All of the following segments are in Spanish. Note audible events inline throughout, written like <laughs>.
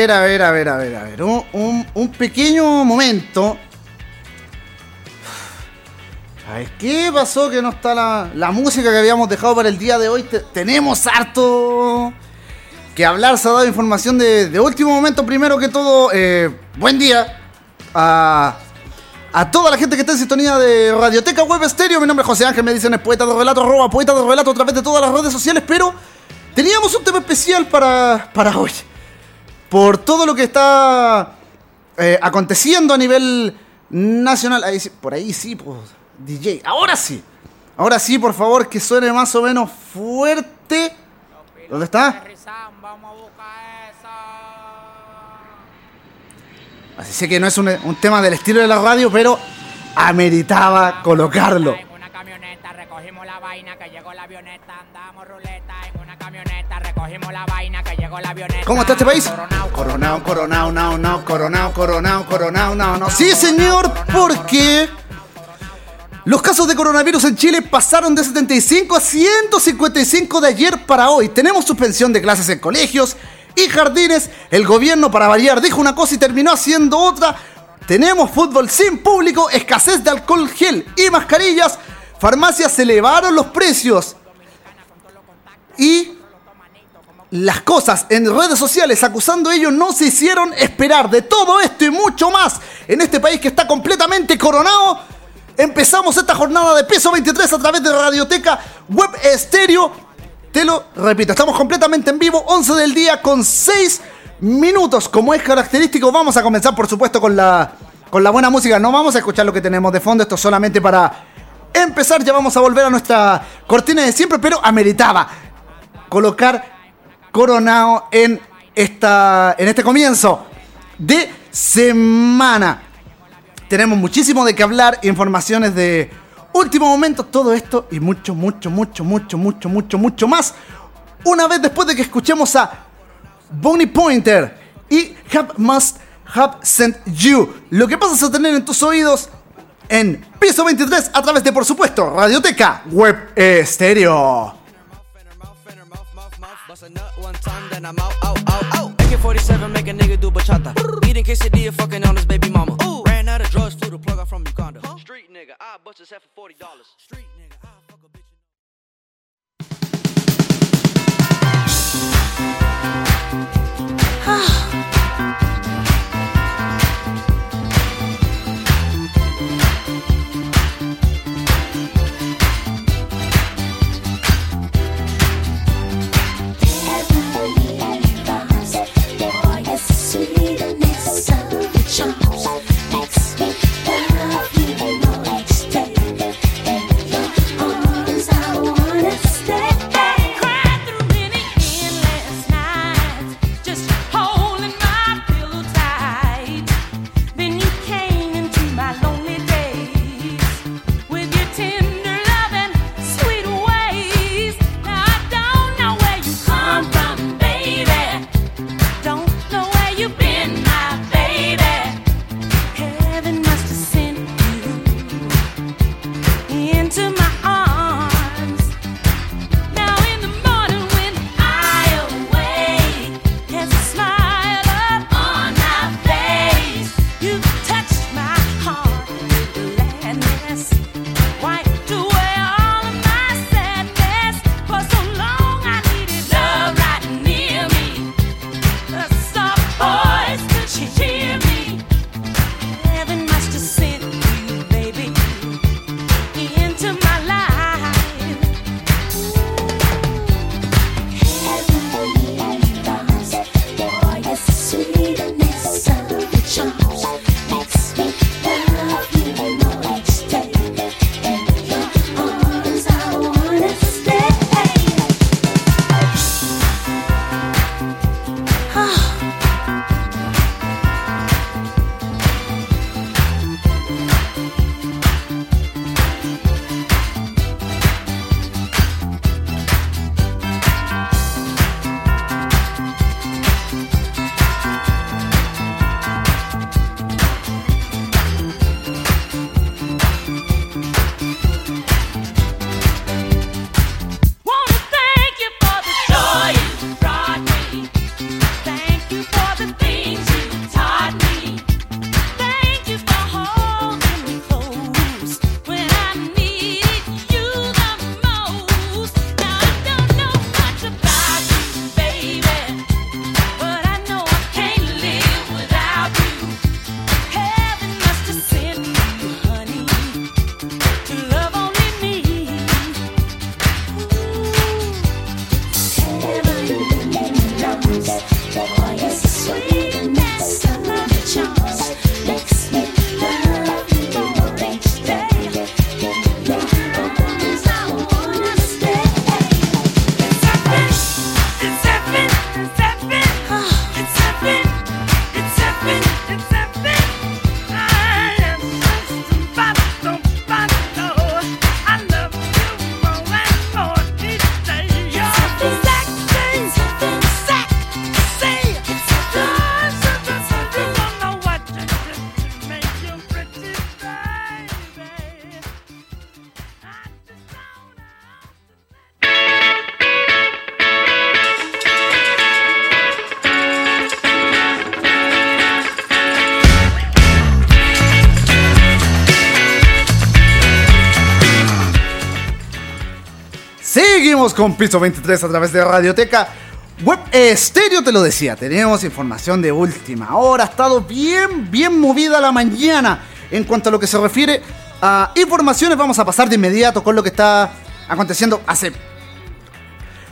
Ver, a ver, a ver, a ver, a ver. Un, un- un pequeño momento. A ver, ¿qué pasó que no está la, la música que habíamos dejado para el día de hoy? Te- tenemos harto que hablar. Se ha dado información de, de último momento. Primero que todo, eh, buen día a, a toda la gente que está en sintonía de Radioteca Web Estéreo. Mi nombre es José Ángel, me dicen es poeta de relato, arroba poeta de relato a través de todas las redes sociales. Pero teníamos un tema especial para, para hoy por todo lo que está eh, aconteciendo a nivel nacional. Ahí por ahí sí, pues, DJ. Ahora sí. Ahora sí, por favor, que suene más o menos fuerte. ¿Dónde está? Así sé que no es un, un tema del estilo de la radio, pero ameritaba colocarlo. En una camioneta recogimos la vaina que llegó la avioneta, andamos ruleta en una camioneta ¿Cómo está este país? Coronao, Coronao, coronao, nao, nao, coronao, coronao, coronao, nao, nao. Sí, señor, porque los casos de coronavirus en Chile pasaron de 75 a 155 de ayer para hoy. Tenemos suspensión de clases en colegios y jardines. El gobierno, para variar, dijo una cosa y terminó haciendo otra. Tenemos fútbol sin público, escasez de alcohol gel y mascarillas. Farmacias elevaron los precios. Y las cosas en redes sociales acusando a ellos no se hicieron esperar. De todo esto y mucho más en este país que está completamente coronado. Empezamos esta jornada de peso 23 a través de Radioteca Web Estéreo. Te lo repito, estamos completamente en vivo, 11 del día con 6 minutos. Como es característico, vamos a comenzar por supuesto con la, con la buena música. No vamos a escuchar lo que tenemos de fondo, esto es solamente para empezar. Ya vamos a volver a nuestra cortina de siempre, pero ameritaba colocar Coronado en, esta, en este comienzo de semana. Tenemos muchísimo de qué hablar, informaciones de último momento, todo esto y mucho, mucho, mucho, mucho, mucho, mucho, mucho más. Una vez después de que escuchemos a Bonnie Pointer y Have Must Have Sent You. Lo que pasas a tener en tus oídos en piso 23 a través de, por supuesto, Radioteca Web Estéreo. Bust a nut one time, then I'm out, out, out, out. AK-47 make a nigga do bachata. Eating quesadilla, fucking on his baby mama. Ooh. Ran out of drugs, flew the plug out from Uganda. Street nigga, I bust his head for forty dollars. Street nigga, I fuck a bitch. Makes Con Piso 23 a través de Radioteca. Web Estéreo te lo decía, tenemos información de última hora. Ha estado bien, bien movida la mañana. En cuanto a lo que se refiere a informaciones, vamos a pasar de inmediato con lo que está aconteciendo hace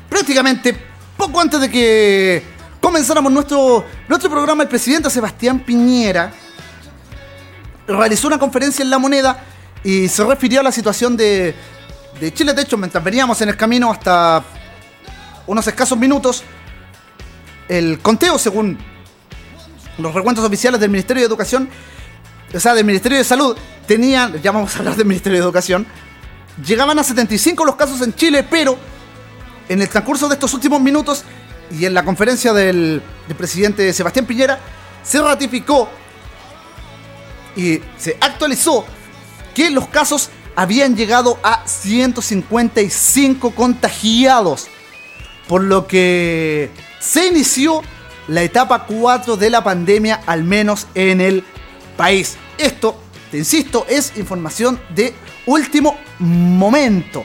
prácticamente poco antes de que comenzáramos nuestro, nuestro programa. El presidente Sebastián Piñera realizó una conferencia en La Moneda y se refirió a la situación de, de Chile. De hecho, mientras veníamos en el camino hasta unos escasos minutos, el conteo, según los recuentos oficiales del Ministerio de Educación, o sea, del Ministerio de Salud, tenían, ya vamos a hablar del Ministerio de Educación, llegaban a 75 los casos en Chile, pero en el transcurso de estos últimos minutos y en la conferencia del, del presidente Sebastián Piñera, se ratificó y se actualizó que los casos habían llegado a 155 contagiados, por lo que se inició la etapa 4 de la pandemia, al menos en el país. Esto, te insisto, es información de último momento.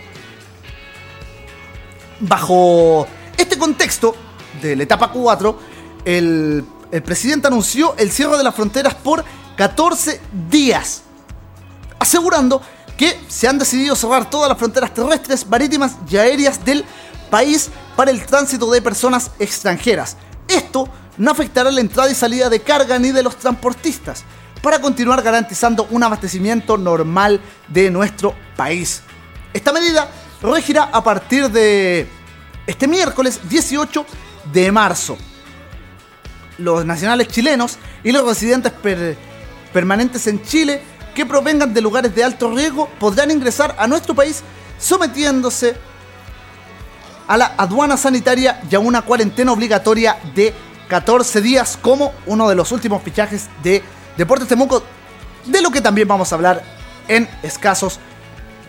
Bajo este contexto de la etapa 4, el, el presidente anunció el cierre de las fronteras por 14 días, asegurando que se han decidido cerrar todas las fronteras terrestres, marítimas y aéreas del país para el tránsito de personas extranjeras. Esto no afectará la entrada y salida de carga ni de los transportistas, para continuar garantizando un abastecimiento normal de nuestro país. Esta medida regirá a partir de este miércoles 18 de marzo. Los nacionales chilenos y los residentes per- permanentes en Chile que provengan de lugares de alto riesgo podrán ingresar a nuestro país sometiéndose a la aduana sanitaria y a una cuarentena obligatoria de 14 días como uno de los últimos fichajes de Deportes Temuco, de lo que también vamos a hablar en escasos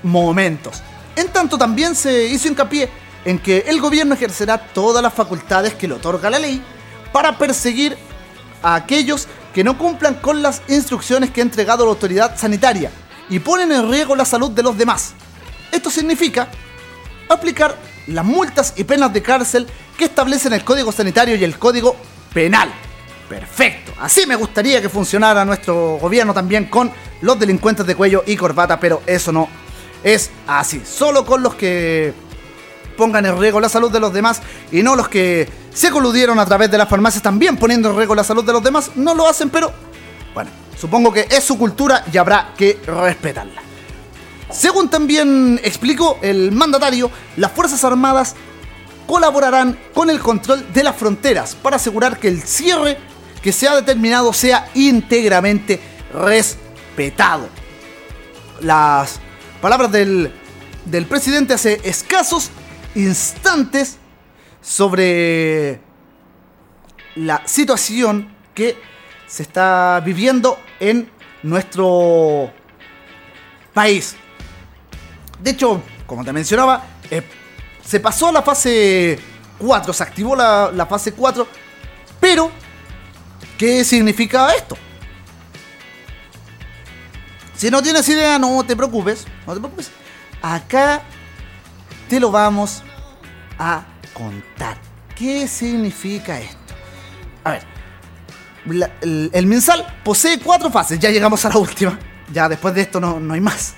momentos. En tanto también se hizo hincapié en que el gobierno ejercerá todas las facultades que le otorga la ley para perseguir a aquellos que no cumplan con las instrucciones que ha entregado la autoridad sanitaria y ponen en riesgo la salud de los demás. Esto significa aplicar las multas y penas de cárcel que establecen el Código Sanitario y el Código Penal. Perfecto. Así me gustaría que funcionara nuestro gobierno también con los delincuentes de cuello y corbata, pero eso no es así. Solo con los que pongan en riesgo la salud de los demás y no los que se coludieron a través de las farmacias también poniendo en riesgo la salud de los demás. No lo hacen, pero bueno, supongo que es su cultura y habrá que respetarla. Según también explicó el mandatario, las Fuerzas Armadas colaborarán con el control de las fronteras para asegurar que el cierre que se ha determinado sea íntegramente respetado. Las palabras del, del presidente hace escasos instantes sobre la situación que se está viviendo en nuestro país. De hecho, como te mencionaba, eh, se pasó a la fase 4, se activó la, la fase 4, pero ¿qué significa esto? Si no tienes idea, no te preocupes, no te preocupes. Acá te lo vamos a contar. ¿Qué significa esto? A ver, el, el Minsal posee cuatro fases, ya llegamos a la última. Ya después de esto no, no hay más.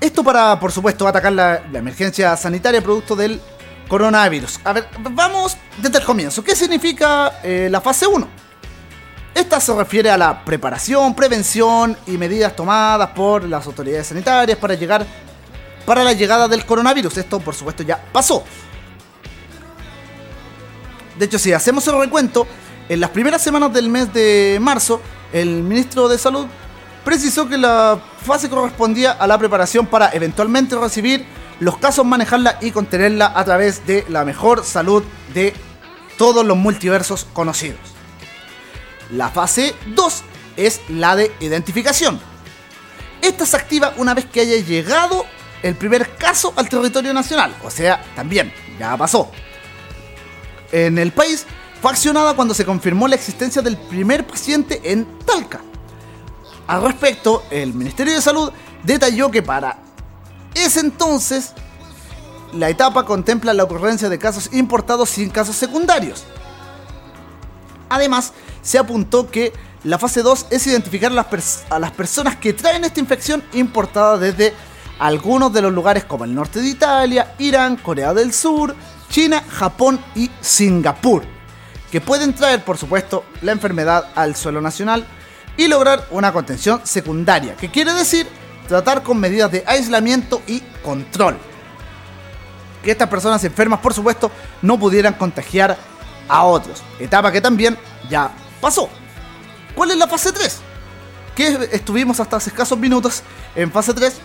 Esto para, por supuesto, atacar la, la emergencia sanitaria producto del coronavirus. A ver, vamos desde el comienzo. ¿Qué significa eh, la fase 1? Esta se refiere a la preparación, prevención y medidas tomadas por las autoridades sanitarias para llegar para la llegada del coronavirus. Esto, por supuesto, ya pasó. De hecho, si hacemos el recuento, en las primeras semanas del mes de marzo, el ministro de Salud precisó que la fase correspondía a la preparación para eventualmente recibir los casos, manejarla y contenerla a través de la mejor salud de todos los multiversos conocidos. La fase 2 es la de identificación. Esta se activa una vez que haya llegado el primer caso al territorio nacional. O sea, también, ya pasó. En el país fue accionada cuando se confirmó la existencia del primer paciente en Talca. Al respecto, el Ministerio de Salud detalló que para ese entonces la etapa contempla la ocurrencia de casos importados sin casos secundarios. Además, se apuntó que la fase 2 es identificar a las, personas que traen esta infección importada desde algunos de los lugares como el norte de Italia, Irán, Corea del Sur, China, Japón y Singapur, que pueden traer, por supuesto, la enfermedad al suelo nacional y lograr una contención secundaria, que quiere decir tratar con medidas de aislamiento y control. Que estas personas enfermas, por supuesto, no pudieran contagiar a otros, etapa que también ya pasó. ¿Cuál es la fase 3? Que estuvimos hasta hace escasos minutos en fase 3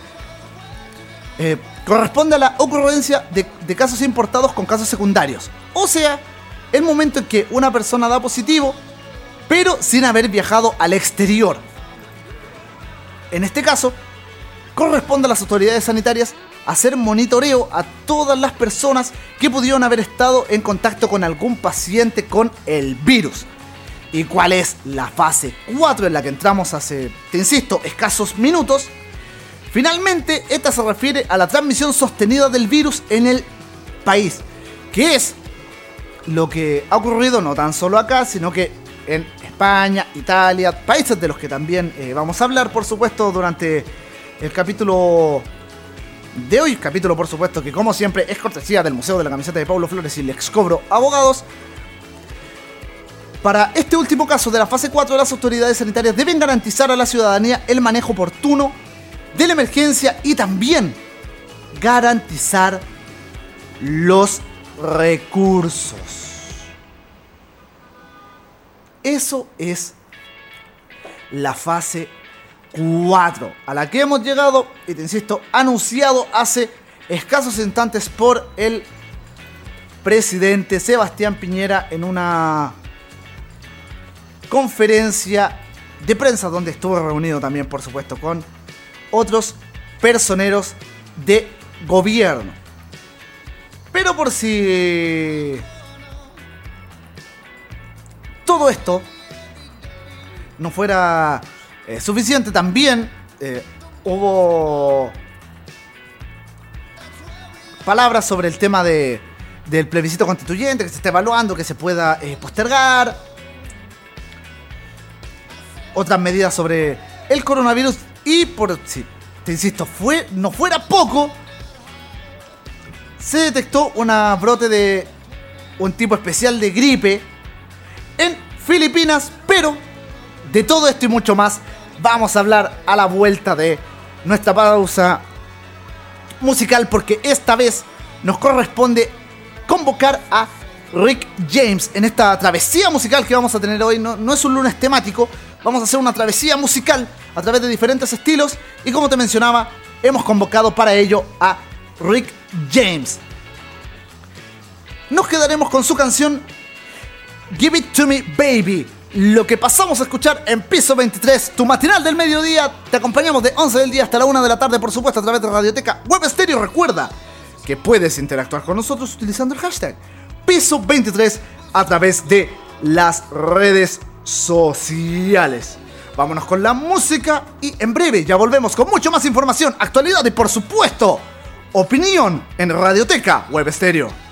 eh, corresponde a la ocurrencia de, casos importados con casos secundarios. O sea, el momento en que una persona da positivo, pero sin haber viajado al exterior. En este caso, corresponde a las autoridades sanitarias hacer monitoreo a todas las personas que pudieron haber estado en contacto con algún paciente con el virus. ¿Y cuál es la fase 4 en la que entramos hace, te insisto, escasos minutos? Finalmente, esta se refiere a la transmisión sostenida del virus en el país, que es lo que ha ocurrido no tan solo acá, sino que en España, Italia, países de los que también eh, vamos a hablar, por supuesto, durante el capítulo de hoy. Capítulo, por supuesto, que como siempre es cortesía del Museo de la Camiseta de Pablo Flores y el Excobro Abogados. Para este último caso de la fase 4, las autoridades sanitarias deben garantizar a la ciudadanía el manejo oportuno de la emergencia y también garantizar los recursos. Eso es la fase 4 a la que hemos llegado y te insisto, anunciado hace escasos instantes por el presidente Sebastián Piñera en una conferencia de prensa donde estuvo reunido también por supuesto con otros personeros de gobierno. Pero por si todo esto no fuera eh, suficiente, también eh, hubo palabras sobre el tema de, del plebiscito constituyente que se está evaluando, que se pueda eh, postergar. Otras medidas sobre el coronavirus y por si, te insisto, fue, no fuera poco, se detectó una brote de un tipo especial de gripe en Filipinas, pero de todo esto y mucho más vamos a hablar a la vuelta de nuestra pausa musical porque esta vez nos corresponde convocar a Rick James en esta travesía musical que vamos a tener hoy. No, no es un lunes temático, vamos a hacer una travesía musical a través de diferentes estilos y como te mencionaba, hemos convocado para ello a Rick James. Nos quedaremos con su canción Give It To Me Baby. Lo que pasamos a escuchar en Piso 23, tu matinal del mediodía. Te acompañamos de 11 del día hasta la 1 de la tarde, por supuesto, a través de Radioteca Web Stereo. Recuerda que puedes interactuar con nosotros utilizando el hashtag Piso 23 a través de las redes sociales. Vámonos con la música y en breve ya volvemos con mucho más información, actualidad y por supuesto, opinión en Radioteca Web Stereo.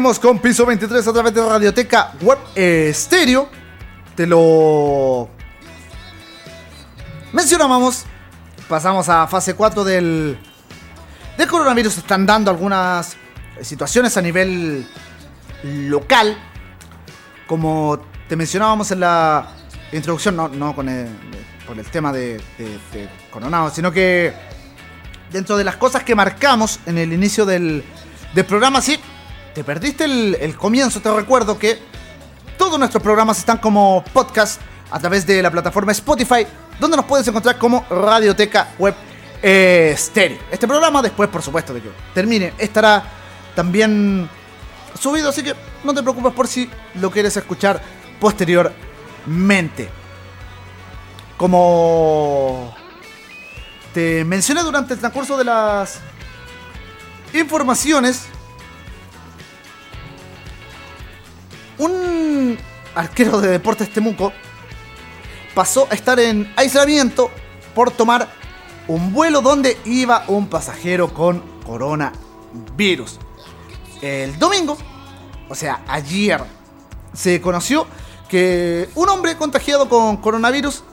Con piso 23 a través de Radioteca Web Estéreo. Te lo mencionábamos. Pasamos a fase 4 del, del coronavirus. Están dando algunas situaciones a nivel local. Como te mencionábamos en la introducción, no, no con el, por el tema de, de, Coronado, sino que dentro de las cosas que marcamos en el inicio del, del programa, sí, te perdiste el, comienzo, te recuerdo que todos nuestros programas están como podcast a través de la plataforma Spotify, donde nos puedes encontrar como Radioteca Web eh, Stereo. Este programa, después, por supuesto, de que termine, estará también subido, así que no te preocupes por si lo quieres escuchar posteriormente. Como te mencioné durante el transcurso de las informaciones, Un arquero de Deportes Temuco pasó a estar en aislamiento por tomar un vuelo donde iba un pasajero con coronavirus. El domingo, o sea, ayer, se conoció que un hombre contagiado con coronavirus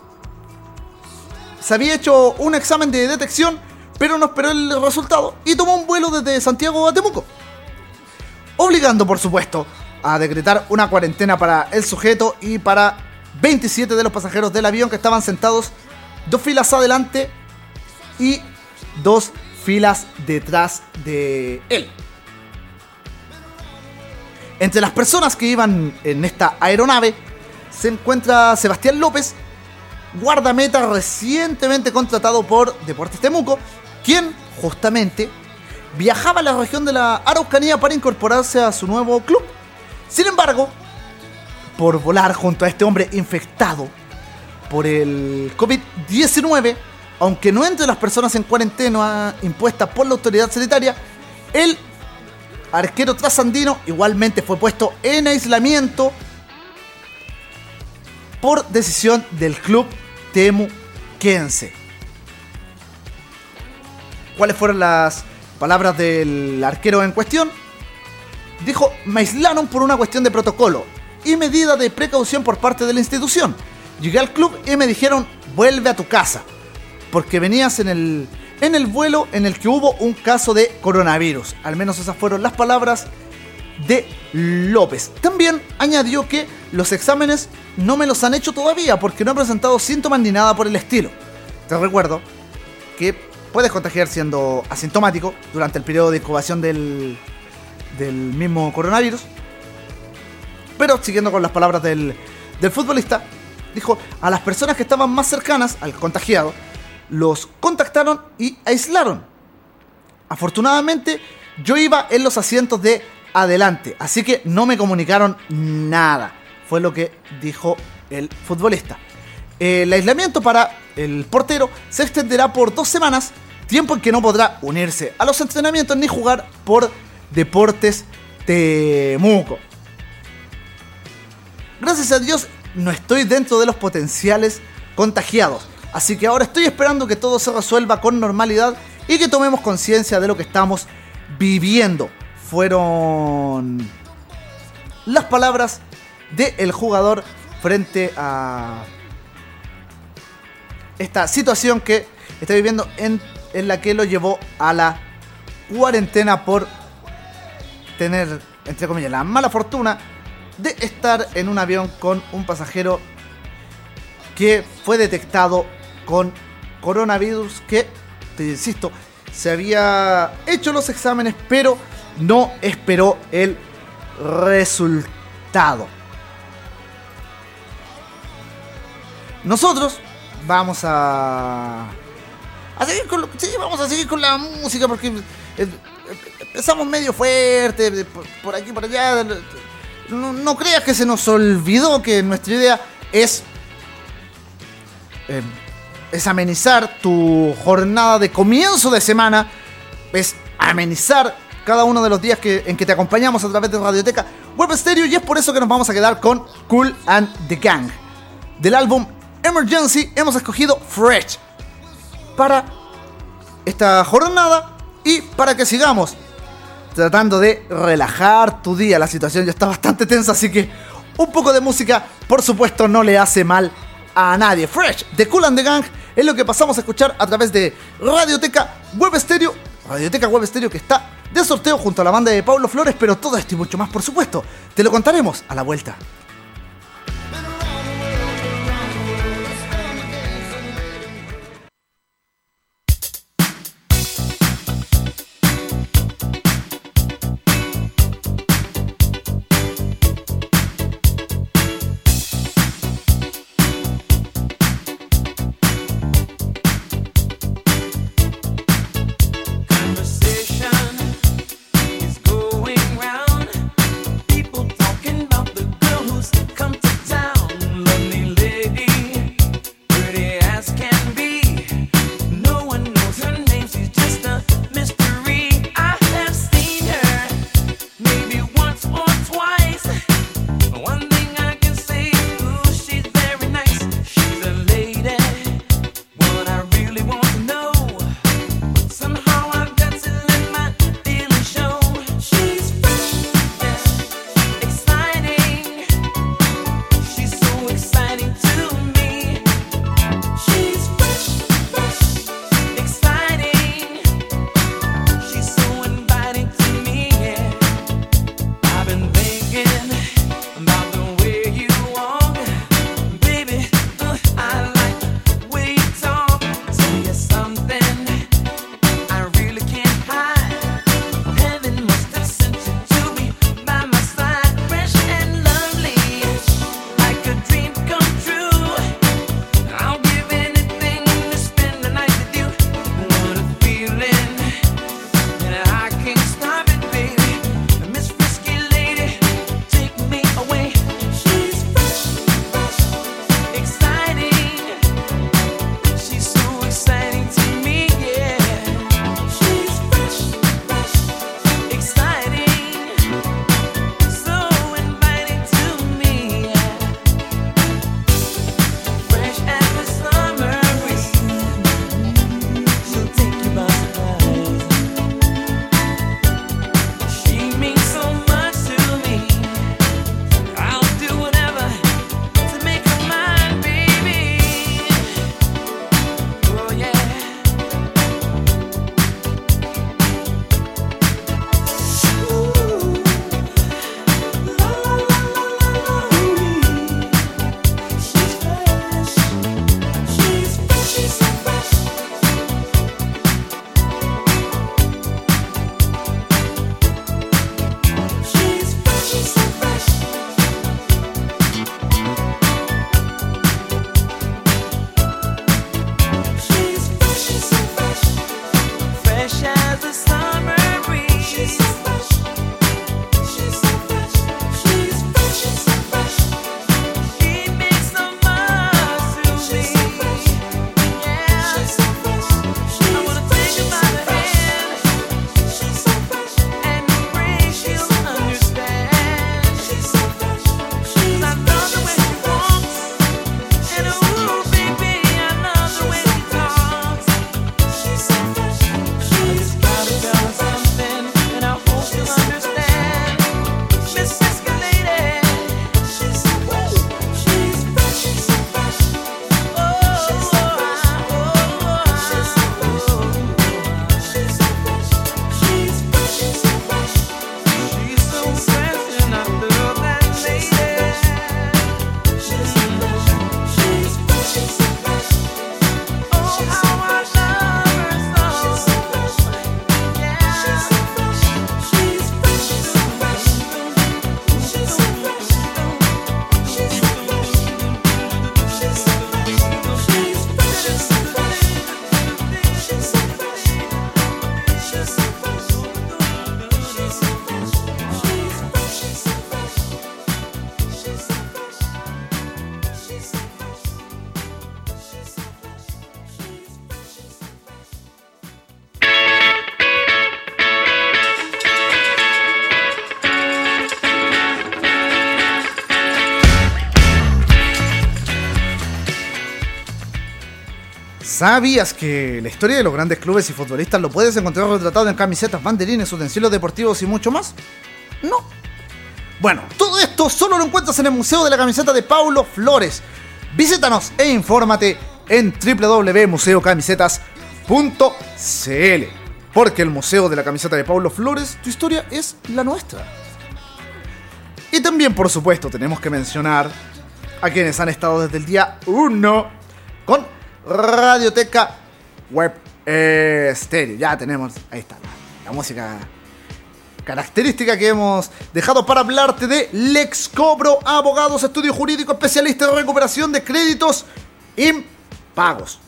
se había hecho un examen de detección, pero no esperó el resultado y tomó un vuelo desde Santiago a Temuco. Obligando, por supuesto, a decretar una cuarentena para el sujeto y para 27 de los pasajeros del avión que estaban sentados dos filas adelante y dos filas detrás de él. Entre las personas que iban en esta aeronave se encuentra Sebastián López, guardameta recientemente contratado por Deportes Temuco, quien justamente viajaba a la región de la Araucanía para incorporarse a su nuevo club. Sin embargo, por volar junto a este hombre infectado por el COVID-19, aunque no entre las personas en cuarentena impuestas por la autoridad sanitaria, el arquero trasandino igualmente fue puesto en aislamiento por decisión del club temuquense. ¿Cuáles fueron las palabras del arquero en cuestión? Dijo, me aislaron por una cuestión de protocolo y medida de precaución por parte de la institución. Llegué al club y me dijeron, vuelve a tu casa, porque venías en el, en el vuelo en el que hubo un caso de coronavirus. Al menos esas fueron las palabras de López. También añadió que los exámenes no me los han hecho todavía porque no he presentado síntomas ni nada por el estilo. Te recuerdo que puedes contagiar siendo asintomático durante el periodo de incubación del, del mismo coronavirus. Pero siguiendo con las palabras del, del futbolista, dijo a las personas que estaban más cercanas al contagiado, los contactaron y aislaron. Afortunadamente, yo iba en los asientos de adelante, así que no me comunicaron nada. Fue lo que dijo el futbolista. El aislamiento para el portero se extenderá por dos semanas, tiempo en que no podrá unirse a los entrenamientos ni jugar por Deportes Temuco. Gracias a Dios no estoy dentro de los potenciales contagiados. Así que ahora estoy esperando que todo se resuelva con normalidad y que tomemos conciencia de lo que estamos viviendo. Fueron las palabras del jugador frente a esta situación que está viviendo en, en la que lo llevó a la cuarentena por tener, entre comillas, la mala fortuna de estar en un avión con un pasajero que fue detectado con coronavirus que, te insisto, se había hecho los exámenes pero no esperó el resultado. Nosotros vamos a... a seguir con lo- sí, vamos a seguir con la música porque empezamos medio fuerte, por, por aquí, por allá. No, creas que se nos olvidó que nuestra idea es, eh, es amenizar tu jornada de comienzo de semana, es amenizar cada uno de los días que, en que te acompañamos a través de Radioteca Web Stereo y es por eso que nos vamos a quedar con Cool and the Gang. Del álbum Emergency hemos escogido Fresh para esta jornada y para que sigamos tratando de relajar tu día. La situación ya está bastante tensa, así que un poco de música, por supuesto, no le hace mal a nadie. Fresh de Cool and the Gang es lo que pasamos a escuchar a través de Radioteca Web Stereo. Radioteca Web Stereo que está de sorteo junto a la banda de Pablo Flores, pero todo esto y mucho más, por supuesto, te lo contaremos a la vuelta. ¿Sabías que la historia de los grandes clubes y futbolistas lo puedes encontrar retratado en camisetas, banderines, utensilios deportivos y mucho más? No. Bueno, todo esto solo lo encuentras en el Museo de la Camiseta de Paulo Flores. Visítanos e infórmate en www.museocamisetas.cl. Porque el Museo de la Camiseta de Paulo Flores, tu historia es la nuestra. Y también, por supuesto, tenemos que mencionar a quienes han estado desde el día 1 con Radioteca Web eh, Stereo. Ya tenemos, ahí está, la, música característica que hemos dejado para hablarte de Lex Cobro, abogados, estudio jurídico, especialista en recuperación de créditos impagos.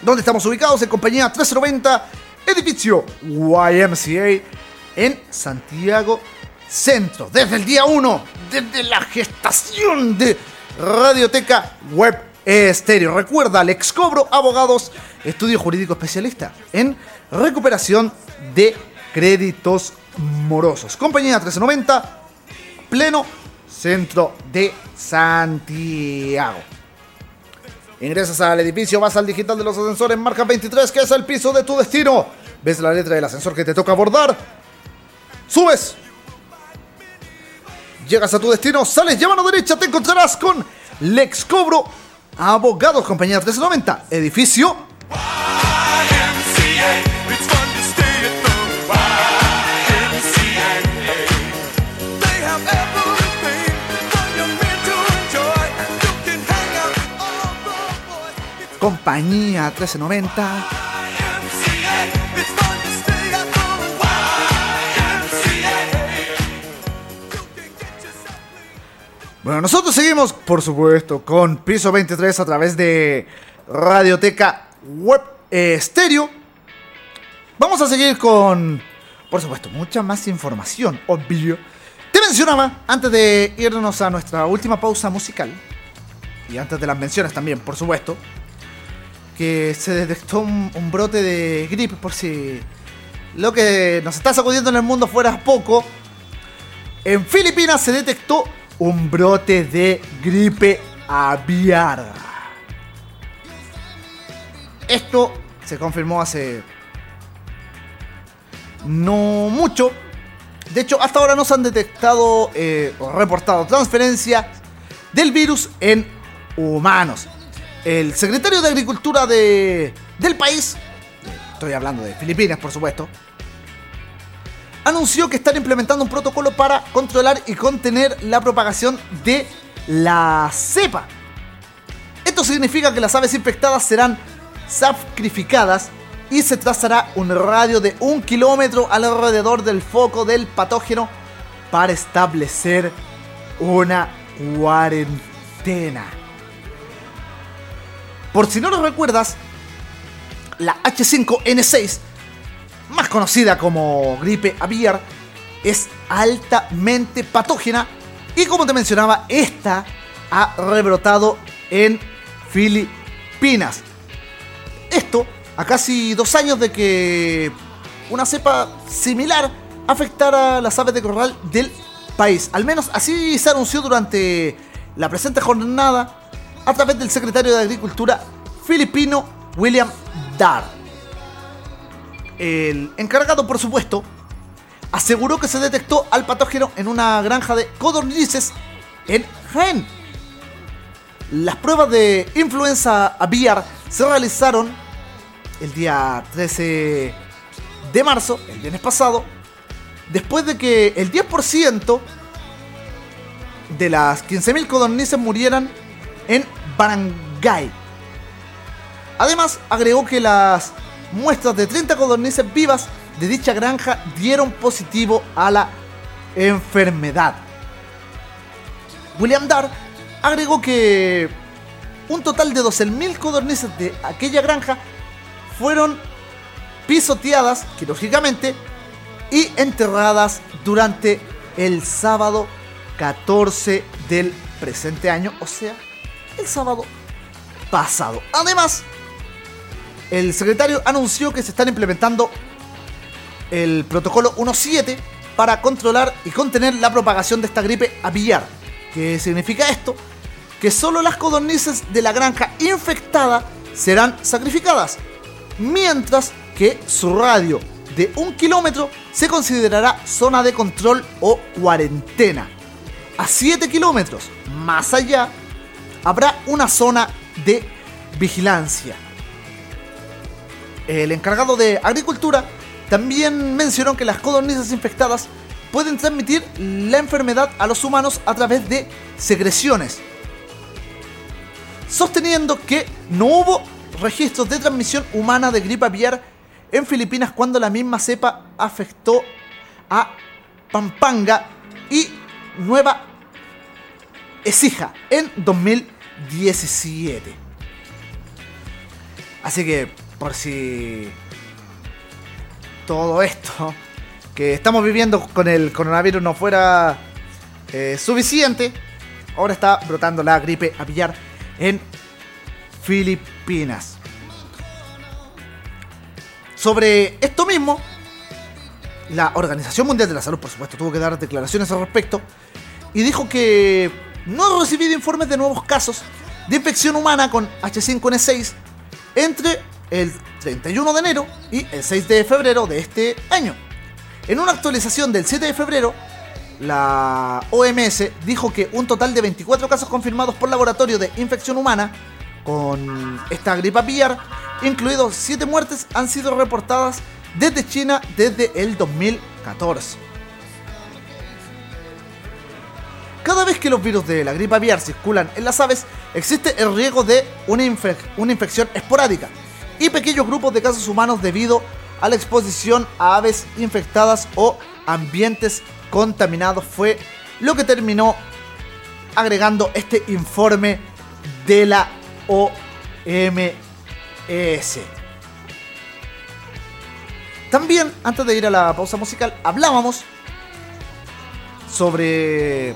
Donde estamos ubicados en compañía 1390, edificio YMCA en Santiago Centro. Desde el día 1, desde la gestación de Radioteca Web Estéreo. Recuerda, Lex Cobro, abogados, estudio jurídico especialista en recuperación de créditos morosos. Compañía 1390, pleno centro de Santiago. Ingresas al edificio, vas al digital de los ascensores, marca 23, que es el piso de tu destino. Ves la letra del ascensor que te toca abordar. Subes. Llegas a tu destino, sales, llama a derecha, te encontrarás con Lex Cobro, Abogados Compañía 1390, edificio. Compañía 1390 Bueno, nosotros seguimos, por supuesto, con Piso 23 a través de Radioteca Web eh, Stereo. Vamos a seguir con, por supuesto, mucha más información, obvio. Te mencionaba, antes de irnos a nuestra última pausa musical, y antes de las menciones también, por supuesto, que se detectó un, un brote de gripe, por si lo que nos está sacudiendo en el mundo fuera poco. En Filipinas se detectó un brote de gripe aviar. Esto se confirmó hace no mucho. De hecho, hasta ahora no se han detectado eh, o reportado transferencias del virus en humanos. El secretario de Agricultura de, del país, estoy hablando de Filipinas por supuesto, anunció que están implementando un protocolo para controlar y contener la propagación de la cepa. Esto significa que las aves infectadas serán sacrificadas y se trazará un radio de un kilómetro alrededor del foco del patógeno para establecer una cuarentena. Por si no lo recuerdas, la H5N6 más conocida como gripe aviar, es altamente patógena y como te mencionaba, esta ha rebrotado en Filipinas. Esto a casi dos años de que una cepa similar afectara a las aves de corral del país. Al menos así se anunció durante la presente jornada a través del secretario de Agricultura filipino William Dar. El encargado, por supuesto, aseguró que se detectó al patógeno en una granja de codornices en Jaén. Las pruebas de influenza aviar se realizaron el día 13 de marzo, el viernes pasado, después de que el 10% de las 15.000 codornices murieran en Barangay. Además, agregó que las muestras de 30 codornices vivas de dicha granja dieron positivo a la enfermedad. William Darr agregó que un total de 12.000 codornices de aquella granja fueron pisoteadas quirúrgicamente y enterradas durante el sábado 14 del presente año, o sea, el sábado pasado. Además, el secretario anunció que se están implementando el protocolo 1.7 para controlar y contener la propagación de esta gripe aviar. ¿Qué significa esto? Que solo las codornices de la granja infectada serán sacrificadas, mientras que su radio de un kilómetro se considerará zona de control o cuarentena. A 7 kilómetros más allá habrá una zona de vigilancia. El encargado de agricultura también mencionó que las codornices infectadas pueden transmitir la enfermedad a los humanos a través de secreciones, sosteniendo que no hubo registros de transmisión humana de gripe aviar en Filipinas cuando la misma cepa afectó a Pampanga y Nueva Ecija en 2017. Así que, por si todo esto que estamos viviendo con el coronavirus no fuera eh, suficiente, ahora está brotando la gripe aviar en Filipinas. Sobre esto mismo, la Organización Mundial de la Salud, por supuesto, tuvo que dar declaraciones al respecto y dijo que no ha recibido informes de nuevos casos de infección humana con H5N6 entre el 31 de enero y el 6 de febrero de este año. En una actualización del 7 de febrero, la OMS dijo que un total de 24 casos confirmados por laboratorio de infección humana con esta gripe aviar, incluidos 7 muertes, han sido reportadas desde China desde el 2014. Cada vez que los virus de la gripe aviar circulan en las aves, existe el riesgo de una, una infección esporádica y pequeños grupos de casos humanos debido a la exposición a aves infectadas o ambientes contaminados fue lo que terminó agregando este informe de la OMS. También, antes de ir a la pausa musical, hablábamos sobre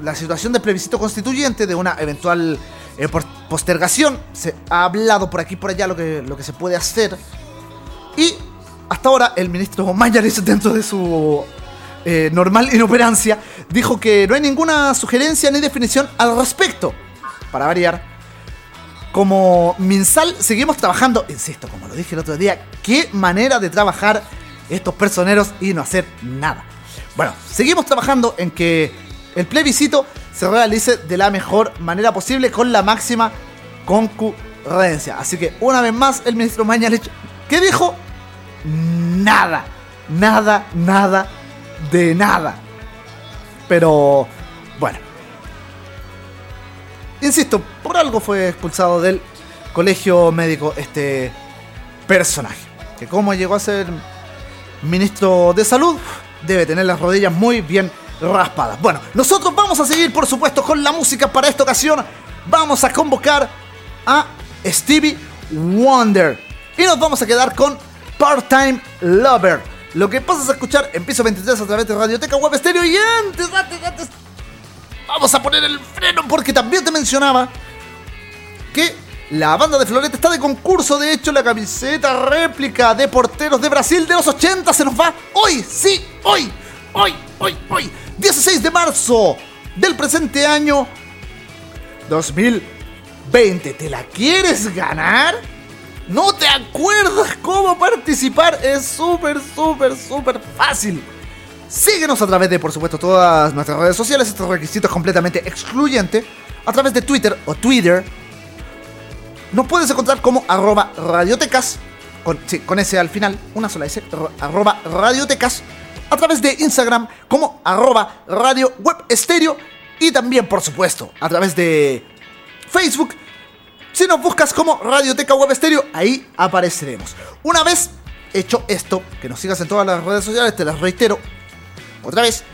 la situación del plebiscito constituyente, de una eventual eh, por- postergación. Se ha hablado por aquí y por allá lo que, lo que se puede hacer. Y hasta ahora el ministro Mañalich, <laughs> dentro de su eh, normal inoperancia, dijo que no hay ninguna sugerencia ni definición al respecto. Para variar, como Minsal seguimos trabajando, insisto, como lo dije el otro día, qué manera de trabajar estos personeros y no hacer nada. Bueno, seguimos trabajando en que el plebiscito se realice de la mejor manera posible con la máxima concurrencia. Así que una vez más el ministro Mañalich, ¿qué dijo? Nada, nada, nada, de nada. Pero, bueno. Insisto, por algo fue expulsado del colegio médico este personaje. Que como llegó a ser ministro de salud, debe tener las rodillas muy bien raspadas. Bueno, nosotros vamos a seguir, por supuesto, con la música para esta ocasión. Vamos a convocar a Stevie Wonder. Y nos vamos a quedar con Part-Time Lover. Lo que pasas a escuchar en piso 23 a través de Radioteca Web Stereo. Y antes, antes, antes, vamos a poner el freno porque también te mencionaba que la banda de Floreta está de concurso. De hecho, la camiseta réplica de porteros de Brasil de los 80 se nos va hoy, sí, hoy, hoy, hoy, hoy, 16 de marzo del presente año 2020. ¿Te la quieres ganar? ¿No te acuerdas cómo participar? Es súper, súper, súper fácil. Síguenos a través de, por supuesto, todas nuestras redes sociales. Este requisito es completamente excluyente. A través de Twitter o Twitter. Nos puedes encontrar como arroba radiotecas. Con, sí, con ese al final, una sola S. ro- Arroba radiotecas. A través de Instagram como arroba radio web estéreo. Y también, por supuesto, a través de Facebook. Si nos buscas como Radioteca Web Estéreo, ahí apareceremos. Una vez hecho esto, que nos sigas en todas las redes sociales, te las reitero otra vez.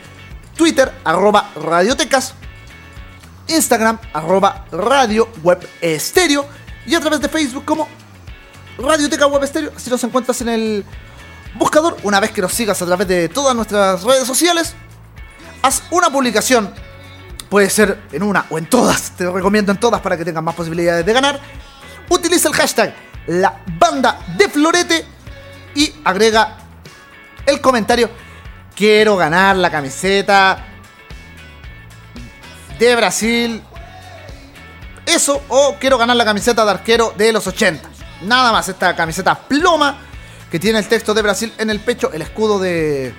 Twitter, arroba Radiotecas. Instagram, arroba Radio Web. Y a través de Facebook como Radioteca Web Estéreo. Si nos encuentras en el buscador, una vez que nos sigas a través de todas nuestras redes sociales, haz una publicación Puede ser en una o en todas. Te recomiendo en todas para que tengas más posibilidades de ganar. Utiliza el hashtag la banda de Florete y agrega el comentario. Quiero ganar la camiseta de Brasil. Eso o quiero ganar la camiseta de arquero de los 80. Nada más esta camiseta ploma que tiene el texto de Brasil en el pecho, el escudo de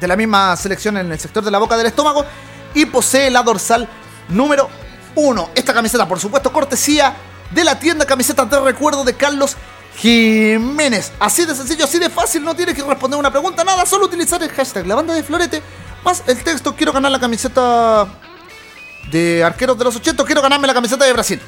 de la misma selección en el sector de la boca del estómago y posee la dorsal número 1. Esta camiseta, por supuesto, cortesía de la tienda camisetas de recuerdo de Carlos Jiménez. Así de sencillo, así de fácil, no tienes que responder una pregunta, nada, solo utilizar el hashtag la banda de Florete más el texto quiero ganar la camiseta de arqueros de los 80, quiero ganarme la camiseta de Brasil.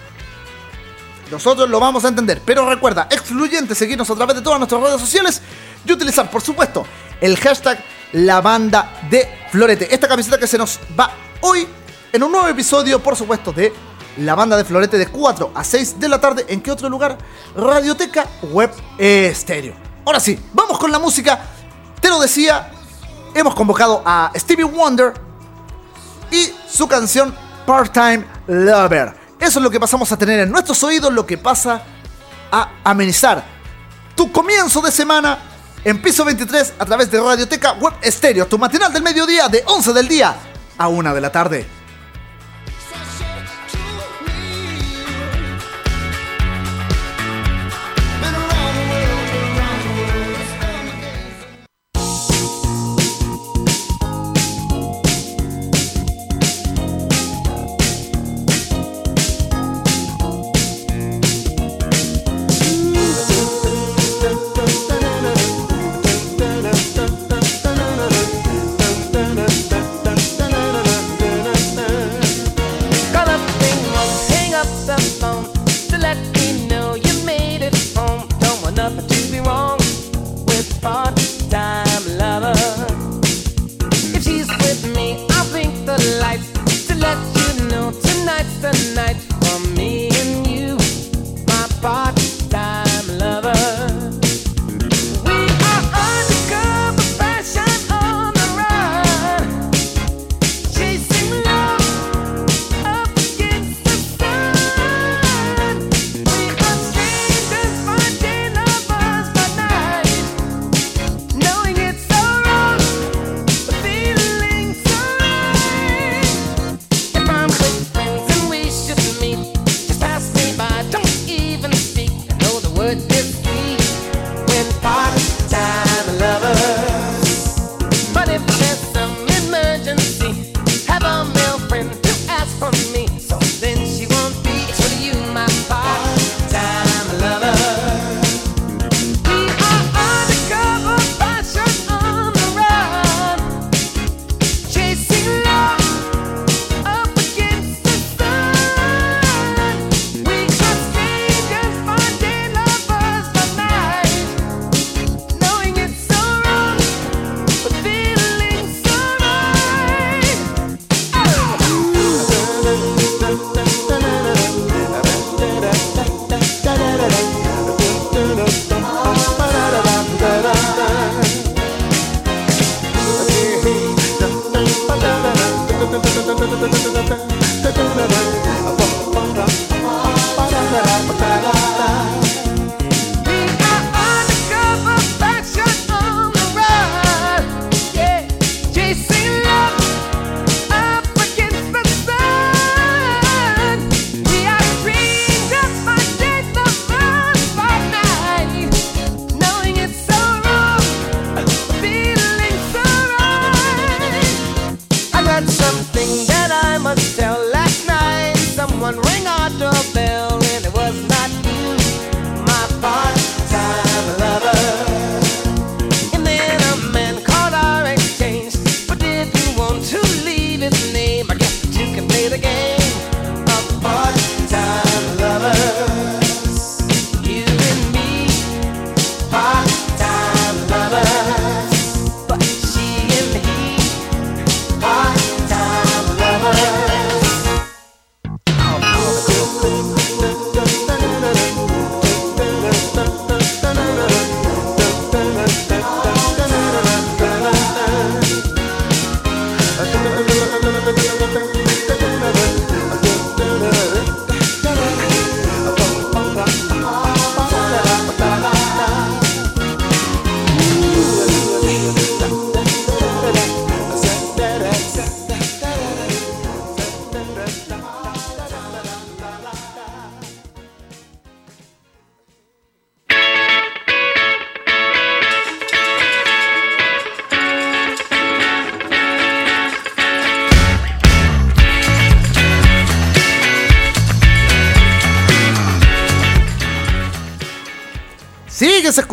Nosotros lo vamos a entender, pero recuerda, excluyente seguirnos a través de todas nuestras redes sociales y utilizar, por supuesto, el hashtag la banda de Florete. Esta camiseta que se nos va hoy en un nuevo episodio, por supuesto, de la banda de Florete de 4 a 6 de la tarde. ¿En qué otro lugar? Radioteca Web Estéreo. Ahora sí, vamos con la música. Te lo decía, hemos convocado a Stevie Wonder y su canción Part-Time Lover. Eso es lo que pasamos a tener en nuestros oídos, lo que pasa a amenizar tu comienzo de semana en piso 23 a través de Radioteca Web Estéreo, tu matinal del mediodía de 11 del día a 1 de la tarde.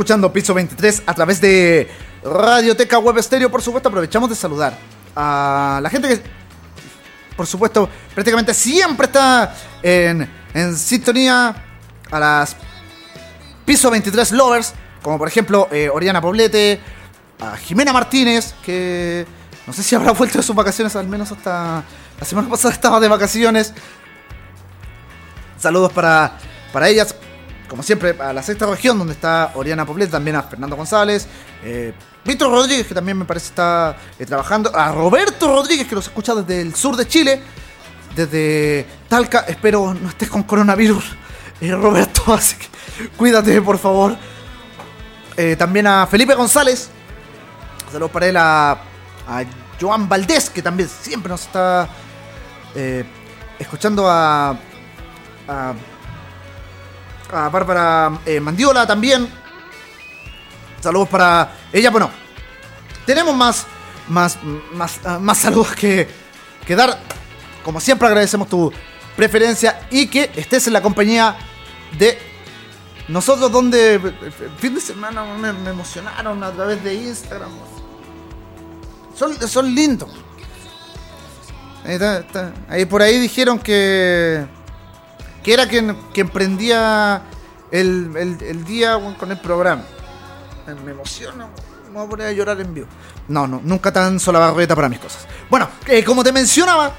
Escuchando Piso 23 a través de Radioteca Web Estéreo. Por supuesto, aprovechamos de saludar a la gente que, por supuesto, prácticamente siempre está en, en sintonía a las Piso 23 Lovers, como por ejemplo eh, Oriana Poblete, a Jimena Martínez, que no sé si habrá vuelto de sus vacaciones, al menos hasta la semana pasada estaba de vacaciones. Saludos para, para ellas, como siempre, a la sexta región, donde está Oriana Poblete, también a Fernando González, eh, Víctor Rodríguez, que también me parece está eh, trabajando, a Roberto Rodríguez, que nos escucha desde el sur de Chile, desde Talca. Espero no estés con coronavirus, eh, Roberto, <laughs> así que cuídate, por favor. También a Felipe González, saludos para él, a, a Joan Valdés, que también siempre nos está escuchando a, a, a Bárbara eh, Mandiola también. Saludos para ella. Bueno, tenemos más, más, más, ah, más saludos que, que dar. Como siempre agradecemos tu preferencia y que estés en la compañía de nosotros donde el fin de semana me, emocionaron a través de Instagram. Son, son lindos. Ahí, está. Ahí por ahí dijeron que que era quien, quien prendía el, día con el programa. Eh, Me emociona, me voy a poner a llorar en vivo. No, no, nunca tan sola barreta para mis cosas. Bueno, eh, como te mencionaba,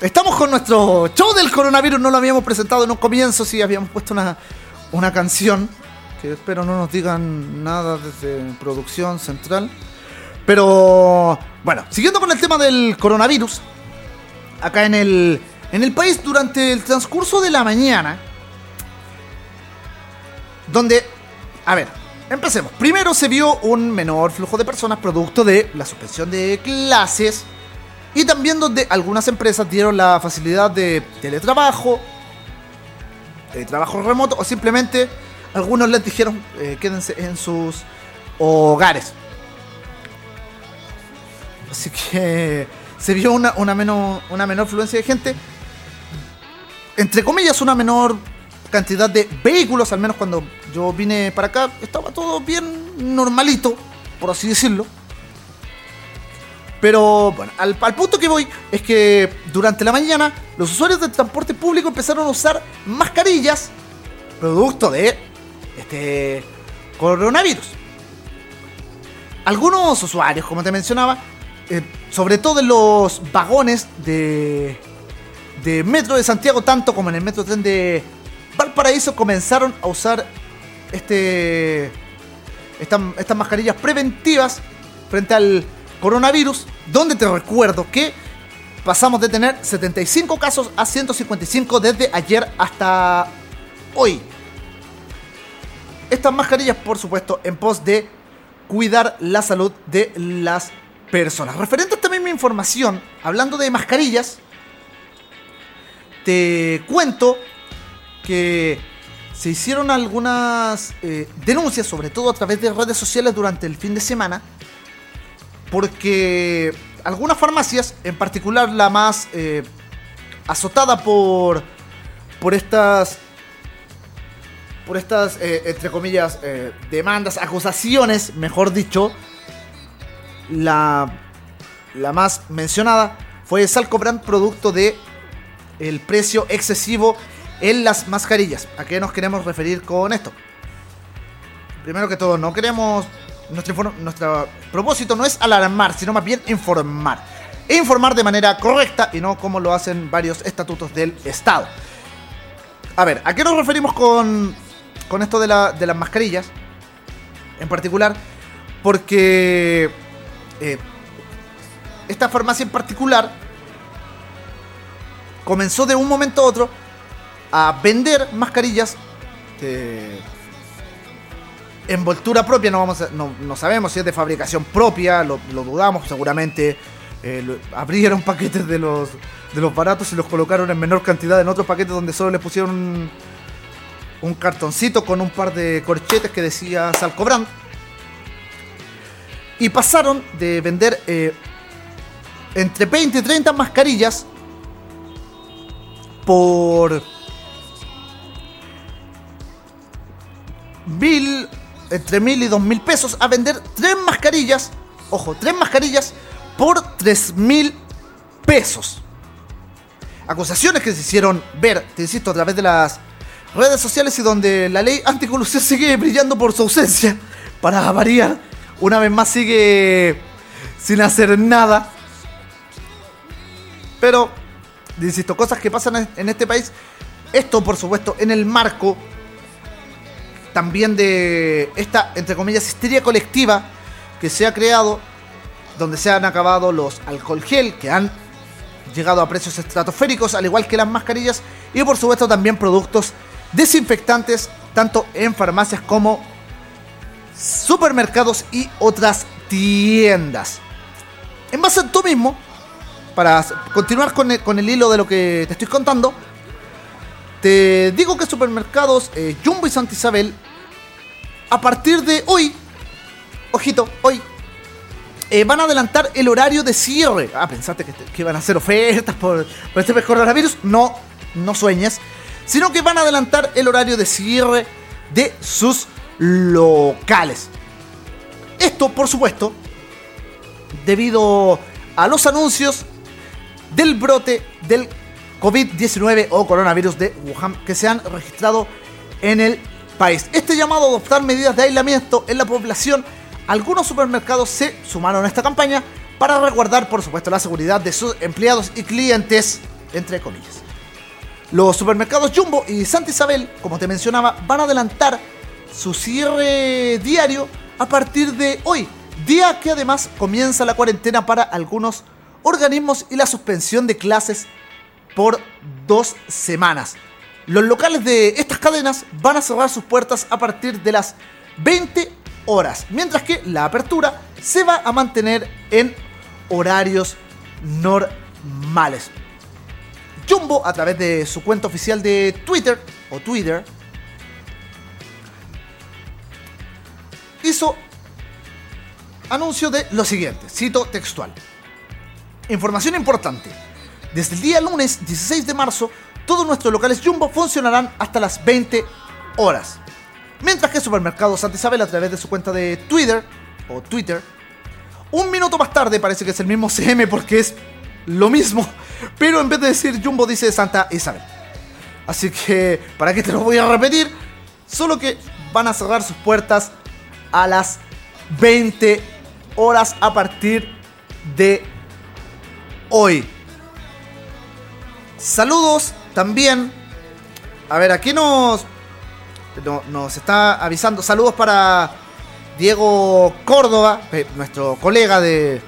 estamos con nuestro show del coronavirus. No lo habíamos presentado en un comienzo, sí habíamos puesto una, una canción. Que espero no nos digan nada desde producción central. Pero bueno, siguiendo con el tema del coronavirus, acá en el, en el país durante el transcurso de la mañana, donde, a ver, empecemos. Primero se vio un menor flujo de personas producto de la suspensión de clases y también donde algunas empresas dieron la facilidad de teletrabajo, de trabajo remoto o simplemente algunos les dijeron eh, quédense en sus hogares. Así que se vio una, una, menor, una menor fluencia de gente. Entre comillas, una menor cantidad de vehículos. Al menos cuando yo vine para acá, estaba todo bien normalito, por así decirlo. Pero bueno, al, punto que voy es que durante la mañana los usuarios del transporte público empezaron a usar mascarillas producto de este coronavirus. Algunos usuarios, como te mencionaba, eh, sobre todo en los vagones de, de Metro de Santiago, tanto como en el Metro Tren de Valparaíso, comenzaron a usar este, estas, mascarillas preventivas frente al coronavirus, donde te recuerdo que pasamos de tener 75 casos a 155 desde ayer hasta hoy. Estas mascarillas, por supuesto, en pos de cuidar la salud de las personas. Referente a esta misma información, hablando de mascarillas, te cuento que se hicieron algunas eh, denuncias, sobre todo a través de redes sociales durante el fin de semana, porque algunas farmacias, en particular la más eh, azotada por, por estas por estas, eh, entre comillas, demandas, acusaciones, mejor dicho, la, la más mencionada fue Salcobrand, producto de el precio excesivo en las mascarillas. ¿A qué nos queremos referir con esto? Primero que todo, no queremos. Nuestro, propósito no es alarmar, sino más bien informar. E informar de manera correcta y no como lo hacen varios estatutos del Estado. A ver, ¿a qué nos referimos con, con esto de, de las mascarillas? En particular, porque eh, esta farmacia en particular comenzó de un momento a otro a vender mascarillas de envoltura propia, no, vamos no, no sabemos si es de fabricación propia, lo, dudamos seguramente. eh, lo- abrieron <laughs> paquetes de los, de los baratos y los colocaron en menor cantidad en otros paquetes donde solo le pusieron un, un cartoncito con un par de corchetes que decía Salcobrand. Y pasaron de vender eh, entre 20 y 30 mascarillas por mil entre mil y dos mil pesos a vender tres mascarillas, ojo, tres mascarillas por tres mil pesos. Acusaciones que se hicieron ver, te insisto, a través de las redes sociales y donde la ley anticorrupción sigue brillando por su ausencia. Para variar, una vez más sigue sin hacer nada. Pero, insisto, cosas que pasan en- este país. Esto, por supuesto, en el marco también de esta, entre comillas, histeria colectiva que se ha creado, donde se han acabado los alcohol gel, que han llegado a precios estratosféricos, al igual que las mascarillas, y por supuesto también productos desinfectantes, tanto en farmacias como supermercados y otras tiendas. En base a tú mismo, para continuar con el, con el hilo de lo que te estoy contando, te digo que supermercados eh, Jumbo y Santa Isabel, a partir de hoy, ojito, hoy, eh, van a adelantar el horario de cierre. Ah, pensaste que, te- que iban a hacer ofertas por, por este coronavirus. No, no sueñes. Sino que van a adelantar el horario de cierre de sus locales. Esto, por supuesto, debido a los anuncios del brote del COVID-19 o coronavirus de Wuhan que se han registrado en el país. Este llamado a adoptar medidas de aislamiento en la población, algunos supermercados se sumaron a esta campaña para resguardar, por supuesto, la seguridad de sus empleados y clientes, entre comillas. Los supermercados Jumbo y Santa Isabel, como te mencionaba, van a adelantar su cierre diario a partir de hoy, día que además comienza la cuarentena para algunos organismos y la suspensión de clases por dos semanas. Los locales de estas cadenas van a cerrar sus puertas a partir de las 20 horas, mientras que la apertura se va a mantener en horarios normales. Jumbo, a través de su cuenta oficial de Twitter, o Twitter, hizo anuncio de lo siguiente, cito textual. Información importante. Desde el día lunes 16 de marzo, todos nuestros locales Jumbo funcionarán hasta las 20 horas. Mientras que Supermercado Santa Isabel, a través de su cuenta de Twitter, o Twitter, un minuto más tarde parece que es el mismo CM porque es lo mismo, <laughs> pero en vez de decir Jumbo dice Santa Isabel. Así que, ¿para qué te lo voy a repetir? Solo que van a cerrar sus puertas a las 20 horas a partir de hoy. Saludos también. A ver, aquí nos, no- nos está avisando. Saludos para Diego Córdoba, nuestro colega de,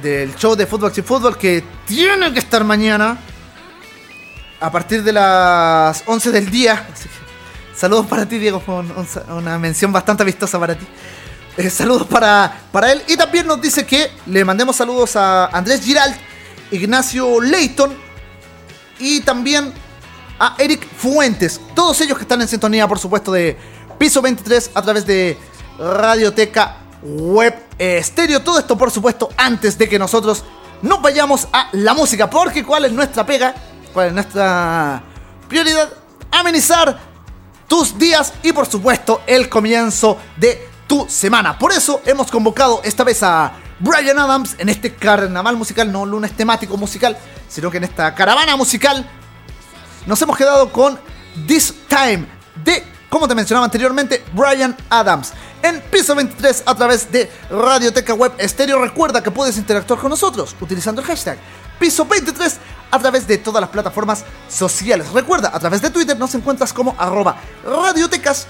del show de Fútbol Sin Fútbol, que tiene que estar mañana a partir de las 11 del día. Saludos para ti, Diego. Fue un- un- una mención bastante vistosa para ti. Eh, saludos para, para él. Y también nos dice que le mandemos saludos a Andrés Giralt, Ignacio Leighton y también a Eric Fuentes. Todos ellos que están en sintonía, por supuesto, de Piso 23 a través de Radioteca Web Estéreo. Todo esto, por supuesto, antes de que nosotros nos vayamos a la música. Porque ¿cuál es nuestra pega? ¿Cuál es nuestra prioridad? Amenizar tus días y por supuesto el comienzo de tu semana. Por eso hemos convocado esta vez a Brian Adams en este carnaval musical, no lunes temático musical, sino que en esta caravana musical nos hemos quedado con This Time de, como te mencionaba anteriormente, Brian Adams. En piso 23 a través de Radioteca Web Estéreo. Recuerda que puedes interactuar con nosotros utilizando el hashtag piso 23 a través de todas las plataformas sociales. Recuerda, a través de Twitter nos encuentras como arroba radiotecas,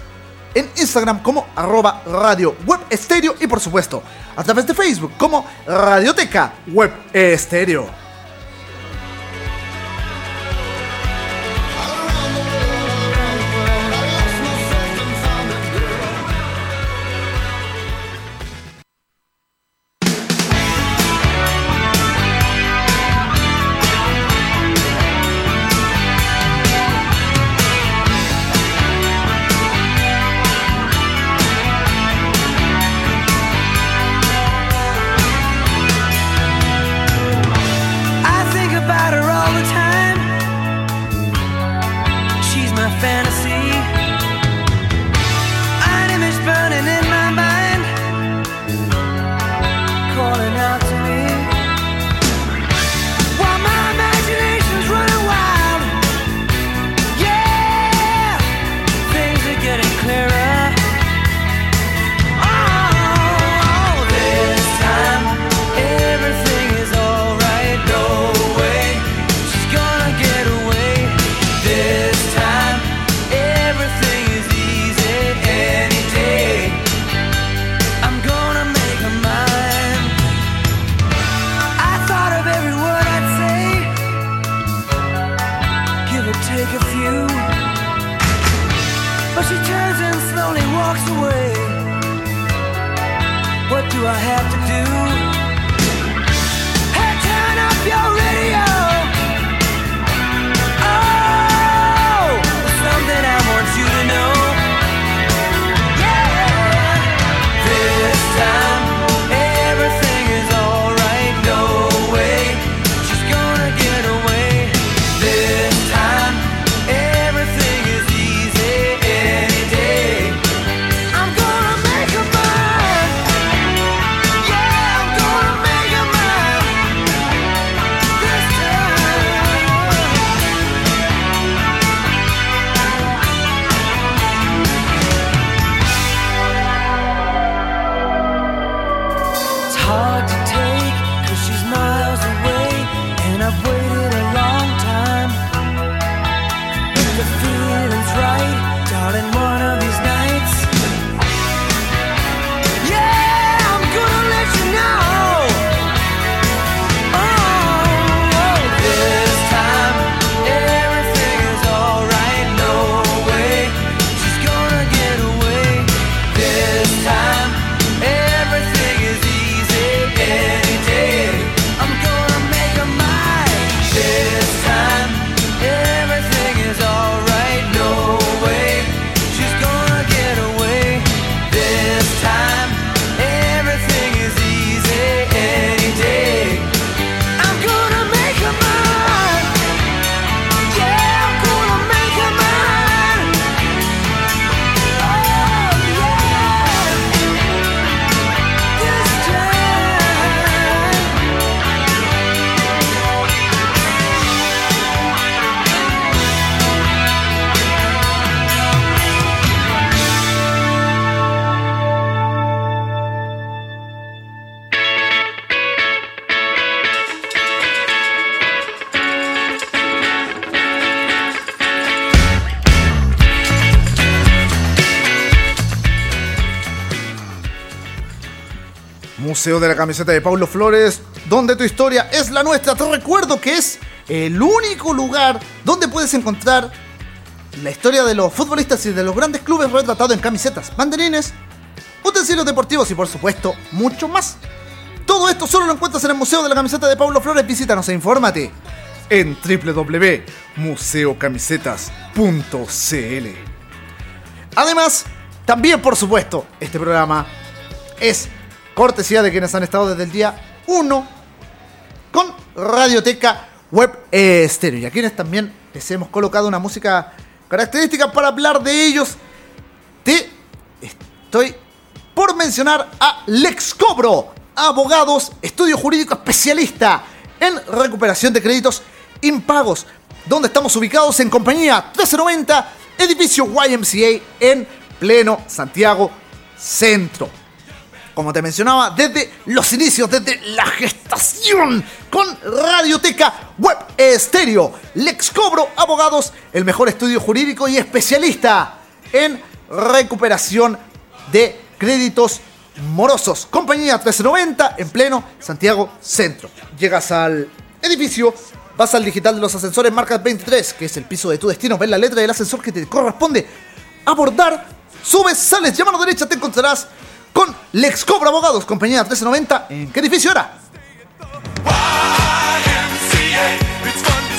en Instagram como arroba radio web estéreo y por supuesto a través de Facebook como Radioteca Web Estéreo. But she turns and slowly walks away. What do I have to do? Hey, turn up your radio. Museo de la Camiseta de Paulo Flores, donde tu historia es la nuestra. Te recuerdo que es el único lugar donde puedes encontrar la historia de los futbolistas y de los grandes clubes retratado en camisetas, banderines, utensilios deportivos y por supuesto mucho más. Todo esto solo lo encuentras en el Museo de la Camiseta de Paulo Flores. Visítanos e infórmate en www.museocamisetas.cl. Además, también por supuesto, este programa es cortesía de quienes han estado desde el día 1 con Radioteca Web Estéreo. Y a quienes también les hemos colocado una música característica para hablar de ellos. Te estoy por mencionar a Lex Cobro, abogados, estudio jurídico especialista en recuperación de créditos impagos, donde estamos ubicados en compañía 1390, edificio YMCA en pleno Santiago Centro como te mencionaba, desde los inicios, desde la gestación, con Radioteca Web Estéreo. Lex Cobro Abogados, el mejor estudio jurídico y especialista en recuperación de créditos morosos. Compañía 1390 en pleno Santiago Centro. Llegas al edificio, vas al digital de los ascensores marca 23, que es el piso de tu destino, ves la letra del ascensor que te corresponde abordar, subes, sales, llama a la derecha, te encontrarás con Lex Cobra Abogados, compañía 1390. ¿En qué edificio era? It's fun to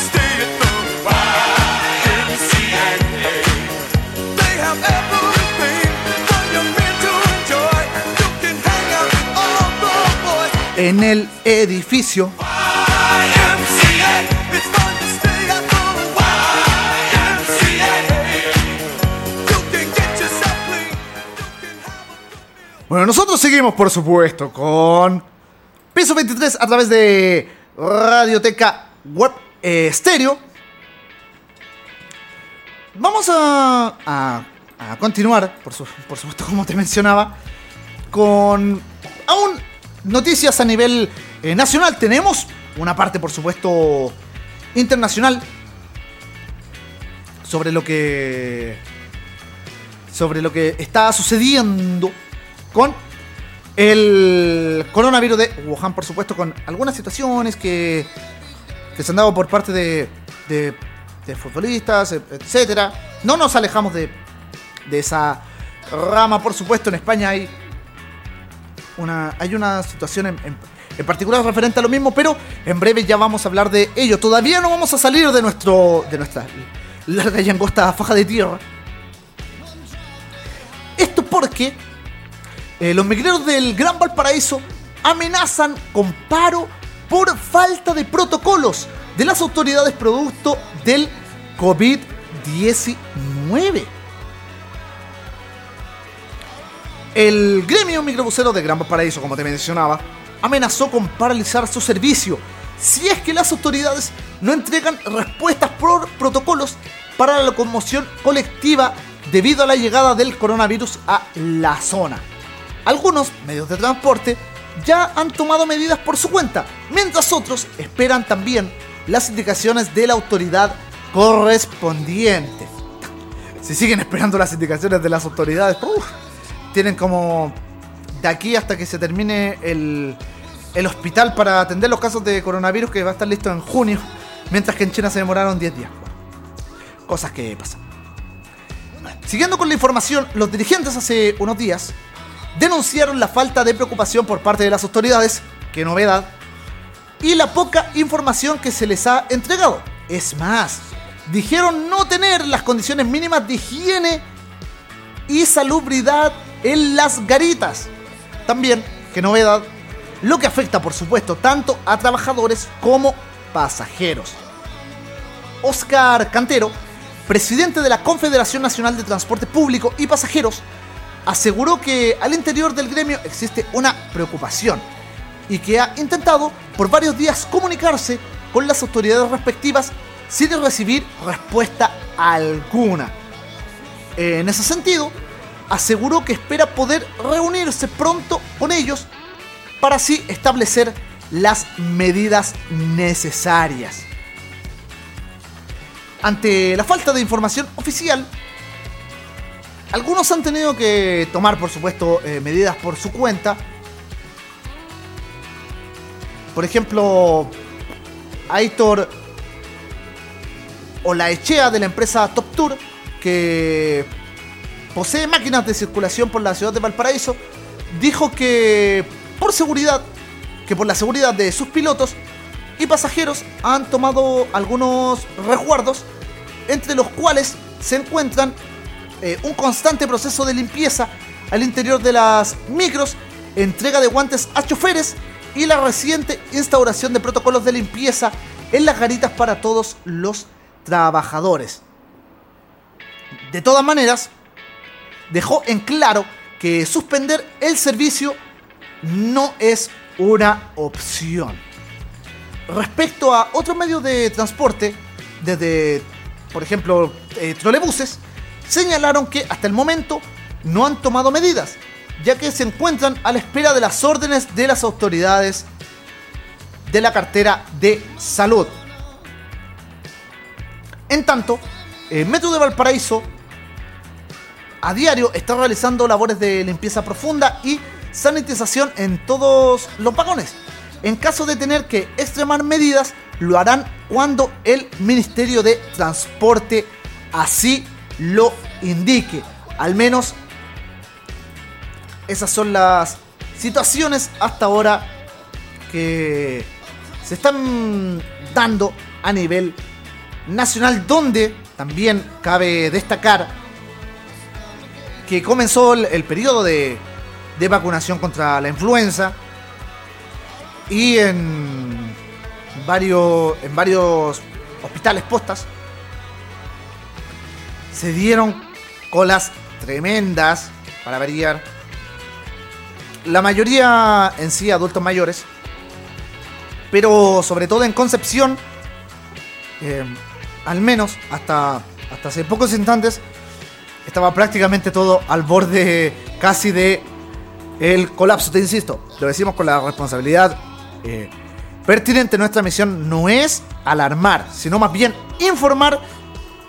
Bueno, nosotros seguimos, por supuesto, con Piso 23 a través de Radioteca Web eh, Estéreo. Vamos a, a- a continuar, por supuesto, como te mencionaba, con aún noticias a nivel eh, nacional. Tenemos una parte, por supuesto, internacional sobre lo que sobre lo que está sucediendo con el coronavirus de Wuhan, por supuesto, con algunas situaciones que, que se han dado por parte de, de- futbolistas, et- etcétera. No nos alejamos de de esa rama. Por supuesto, en España hay una, hay una situación en, en- en particular referente a lo mismo, pero en breve ya vamos a hablar de ello. Todavía no vamos a salir de, nuestro, de nuestra larga y angosta faja de tierra. Esto porque eh, los migreros del Gran Valparaíso amenazan con paro por falta de protocolos de las autoridades producto del COVID-19. El gremio microbusero de Gran Valparaíso, como te mencionaba, amenazó con paralizar su servicio si es que las autoridades no entregan respuestas por protocolos para la locomoción colectiva debido a la llegada del coronavirus a la zona. Algunos medios de transporte ya han tomado medidas por su cuenta, mientras otros esperan también las indicaciones de la autoridad correspondiente. Si siguen esperando las indicaciones de las autoridades, uf, tienen como de aquí hasta que se termine el, el hospital para atender los casos de coronavirus que va a estar listo en junio, mientras que en China se demoraron 10 días. Cosas que pasan. Siguiendo con la información, los dirigentes hace unos días denunciaron la falta de preocupación por parte de las autoridades, qué novedad, y la poca información que se les ha entregado. Es más, dijeron no tener las condiciones mínimas de higiene y salubridad en las garitas. También, qué novedad, lo que afecta por supuesto tanto a trabajadores como pasajeros. Oscar Cantero, presidente de la Confederación Nacional de Transporte Público y Pasajeros, aseguró que al interior del gremio existe una preocupación y que ha intentado por varios días comunicarse con las autoridades respectivas sin recibir respuesta alguna. En ese sentido, aseguró que espera poder reunirse pronto con ellos para así establecer las medidas necesarias. Ante la falta de información oficial, algunos han tenido que tomar, por supuesto, eh, medidas por su cuenta. Por ejemplo, Aitor Olaechea de la empresa Top Tour, que posee máquinas de circulación por la ciudad de Valparaíso, dijo que por seguridad, que por la seguridad de sus pilotos y pasajeros han tomado algunos resguardos, entre los cuales se encuentran eh, un constante proceso de limpieza al interior de las micros, entrega de guantes a choferes y la reciente instauración de protocolos de limpieza en las garitas para todos los trabajadores. De todas maneras, dejó en claro que suspender el servicio no es una opción. Respecto a otros medios de transporte, desde, por ejemplo, eh, trolebuses, señalaron que hasta el momento no han tomado medidas, ya que se encuentran a la espera de las órdenes de las autoridades de la cartera de salud. En tanto, el Metro de Valparaíso a diario está realizando labores de limpieza profunda y sanitización en todos los vagones. En caso de tener que extremar medidas, lo harán cuando el Ministerio de Transporte así lo indique. Al menos esas son las situaciones hasta ahora que se están dando a nivel nacional, donde también cabe destacar que comenzó el, periodo de, de vacunación contra la influenza y en varios, en varios hospitales postas se dieron colas tremendas para variar. La mayoría en sí adultos mayores, pero sobre todo en Concepción, eh, al menos hasta, hasta hace pocos instantes, estaba prácticamente todo al borde casi de el colapso. Te insisto, lo decimos con la responsabilidad eh, pertinente. Nuestra misión no es alarmar, sino más bien informar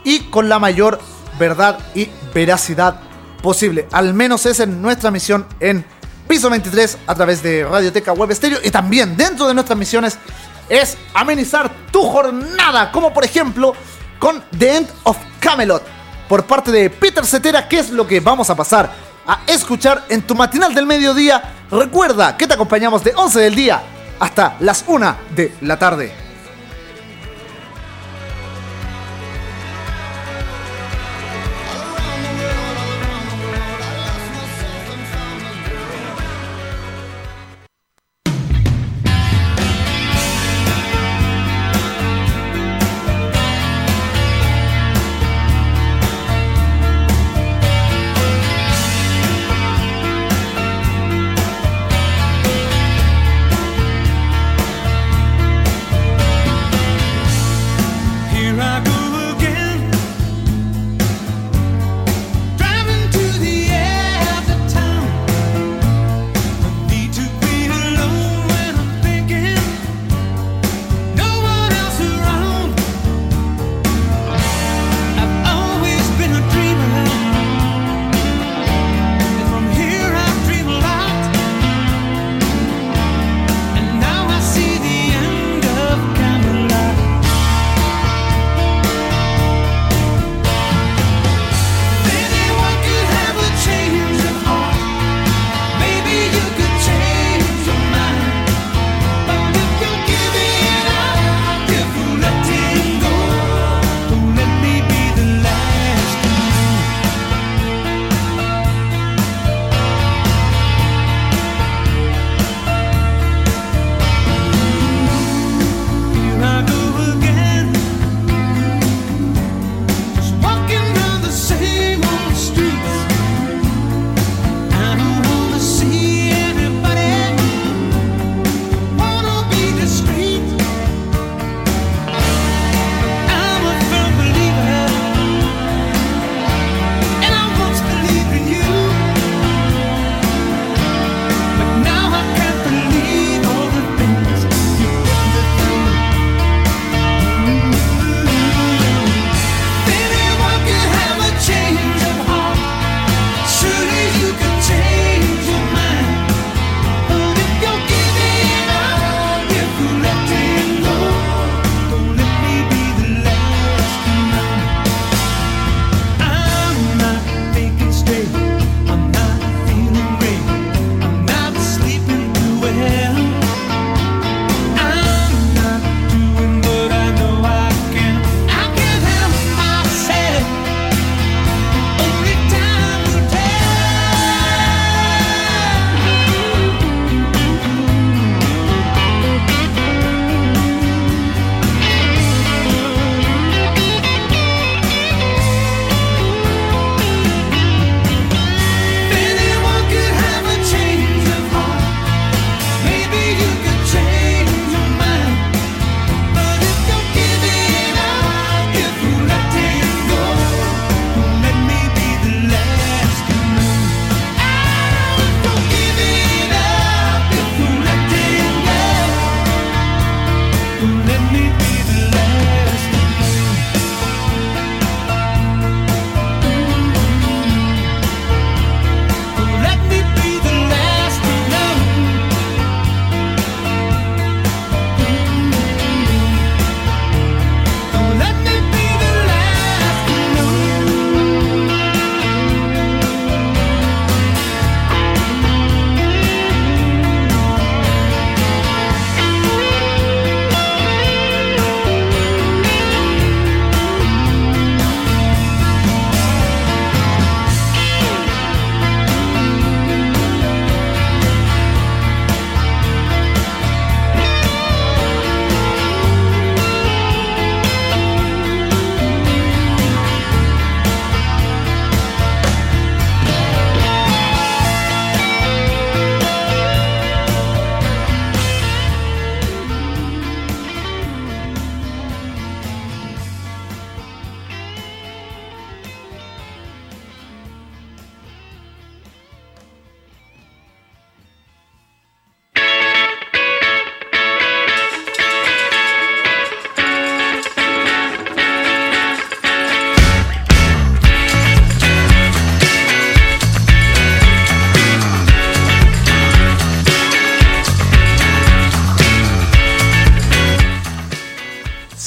y con la mayor verdad y veracidad posible. Al menos esa es nuestra misión en Piso 23 a través de Radioteca Web Estéreo y también dentro de nuestras misiones es amenizar tu jornada, como por ejemplo con The End of Camelot, por parte de Peter Cetera qué es lo que vamos a pasar a escuchar en tu matinal del mediodía. Recuerda que te acompañamos de 11 del día hasta las 1 de la tarde.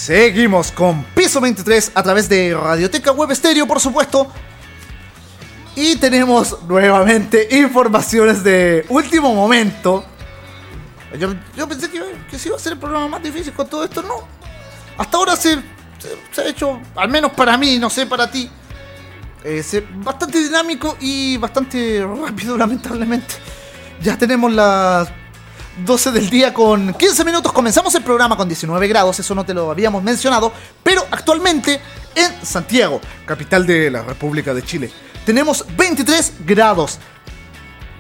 Seguimos con piso piso 23 a través de Radioteca Web Estéreo, por supuesto. Y tenemos nuevamente informaciones de último momento. Yo, pensé que, que iba a ser el programa más difícil con todo esto, no. Hasta ahora se, ha hecho, al menos para mí, no sé para ti, eh, bastante dinámico y bastante rápido, <laughs> lamentablemente. Ya tenemos las 12 del día con 15 minutos. Comenzamos el programa con 19 grados, eso no te lo habíamos mencionado. Pero actualmente en Santiago, capital de la República de Chile, tenemos 23 grados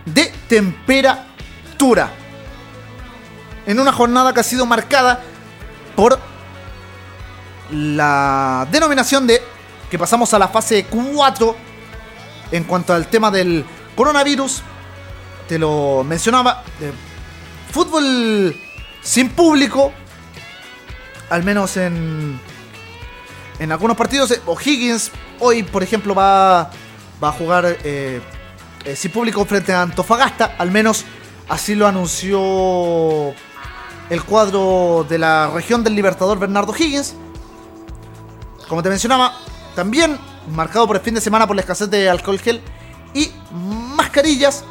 de temperatura. En una jornada que ha sido marcada por la denominación de que pasamos a la fase 4 en cuanto al tema del coronavirus. Te lo mencionaba. de fútbol sin público. Al menos en. En algunos partidos. eh, O'Higgins hoy, por ejemplo, va, va a jugar eh, eh, sin público frente a Antofagasta. Al menos así lo anunció el cuadro de la región del Libertador Bernardo Higgins. Como te mencionaba, también marcado por el fin de semana por la escasez de alcohol gel y mascarillas.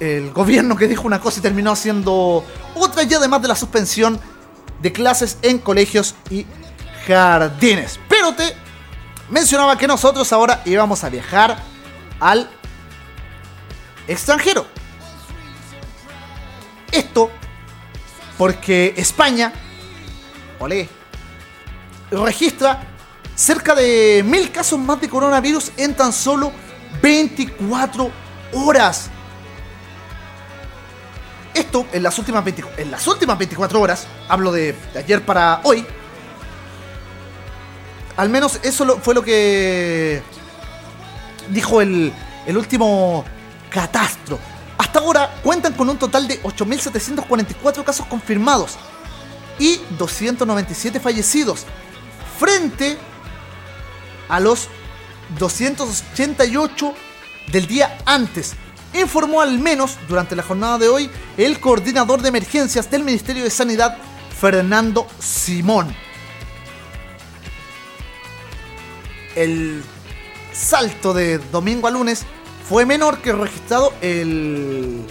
El gobierno que dijo una cosa y terminó haciendo otra y además de la suspensión de clases en colegios y jardines. Pero te mencionaba que nosotros ahora íbamos a viajar al extranjero. Esto porque España, registra cerca de mil casos más de coronavirus en tan solo 24 horas. Esto en las últimas, 20 en las últimas 24 horas, hablo de, de ayer para hoy, al menos eso fue lo que dijo el, el último catastro. Hasta ahora cuentan con un total de 8.744 casos confirmados y 297 fallecidos, frente a los 288 del día antes. Informó al menos durante la jornada de hoy el coordinador de emergencias del Ministerio de Sanidad, Fernando Simón. El salto de domingo a lunes fue menor que registrado el,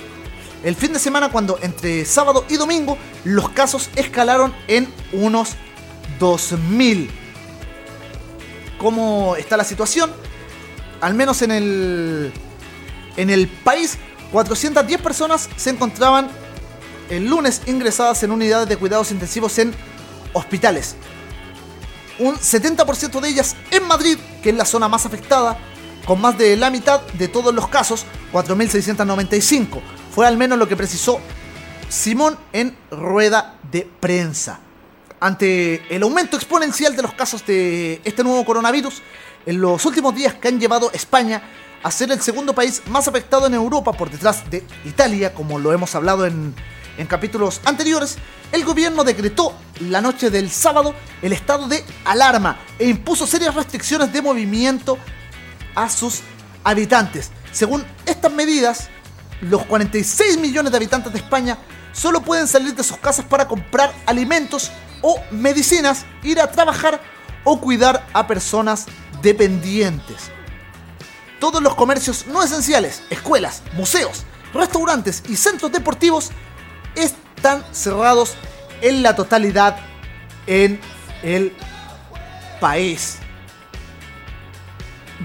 el fin de semana cuando entre sábado y domingo los casos escalaron en unos 2000. ¿Cómo está la situación? Al menos en el en el país 410 personas se encontraban el lunes ingresadas en unidades de cuidados intensivos en hospitales. Un 70% de ellas en Madrid, que es la zona más afectada, con más de la mitad de todos los casos, 4.695. Fue al menos lo que precisó Simón en rueda de prensa. Ante el aumento exponencial de los casos de este nuevo coronavirus, en los últimos días que han llevado España a ser el segundo país más afectado en Europa por detrás de Italia, como lo hemos hablado en, en capítulos anteriores, el gobierno decretó la noche del sábado el estado de alarma e impuso serias restricciones de movimiento a sus habitantes. Según estas medidas, los 46 millones de habitantes de España solo pueden salir de sus casas para comprar alimentos o medicinas, ir a trabajar o cuidar a personas dependientes. Todos los comercios no esenciales, escuelas, museos, restaurantes y centros deportivos están cerrados en la totalidad en el país.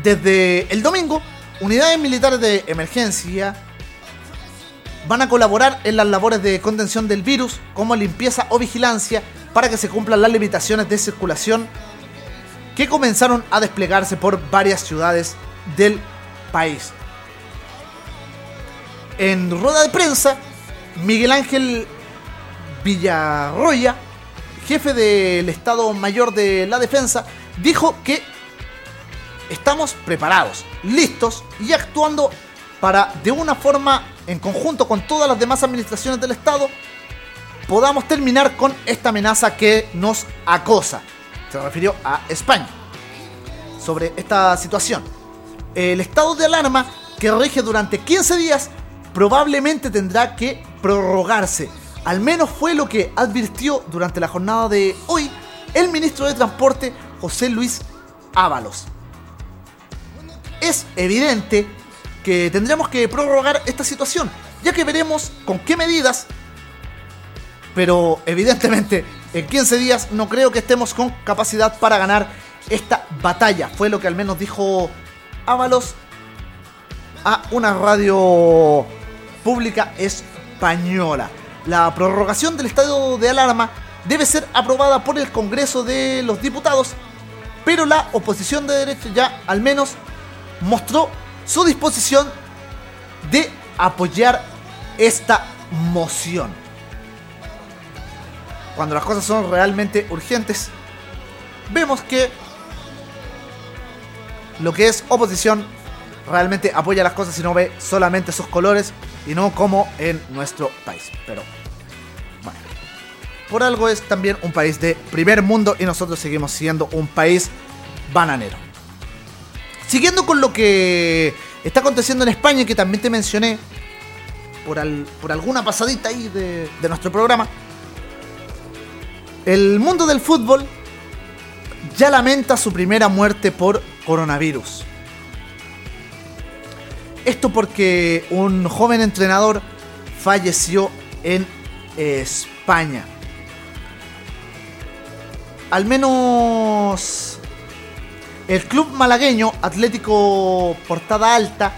Desde el domingo, unidades militares de emergencia van a colaborar en las labores de contención del virus, como limpieza o vigilancia, para que se cumplan las limitaciones de circulación que comenzaron a desplegarse por varias ciudades del país. En rueda de prensa, Miguel Ángel Villarroya, jefe del Estado Mayor de la Defensa, dijo que estamos preparados, listos y actuando para, de una forma en conjunto con todas las demás administraciones del Estado, podamos terminar con esta amenaza que nos acosa. Se refirió a España sobre esta situación. El estado de alarma que rige durante 15 días probablemente tendrá que prorrogarse. Al menos fue lo que advirtió durante la jornada de hoy el ministro de Transporte José Luis Ábalos. Es evidente que tendremos que prorrogar esta situación, ya que veremos con qué medidas, pero evidentemente en 15 días no creo que estemos con capacidad para ganar esta batalla. Fue lo que al menos dijo Ábalos a una radio pública española. La prorrogación del estado de alarma debe ser aprobada por el Congreso de los Diputados, pero la oposición de derecha ya al menos mostró su disposición de apoyar esta moción. Cuando las cosas son realmente urgentes, vemos que lo que es oposición realmente apoya las cosas y no ve solamente sus colores y no como en nuestro país. Pero bueno, por algo es también un país de primer mundo y nosotros seguimos siendo un país bananero. Siguiendo con lo que está aconteciendo en España y que también te mencioné por, al- por alguna pasadita ahí de, de nuestro programa, el mundo del fútbol ya lamenta su primera muerte por coronavirus. Esto porque un joven entrenador falleció en España. Al menos el club malagueño Atlético Portada Alta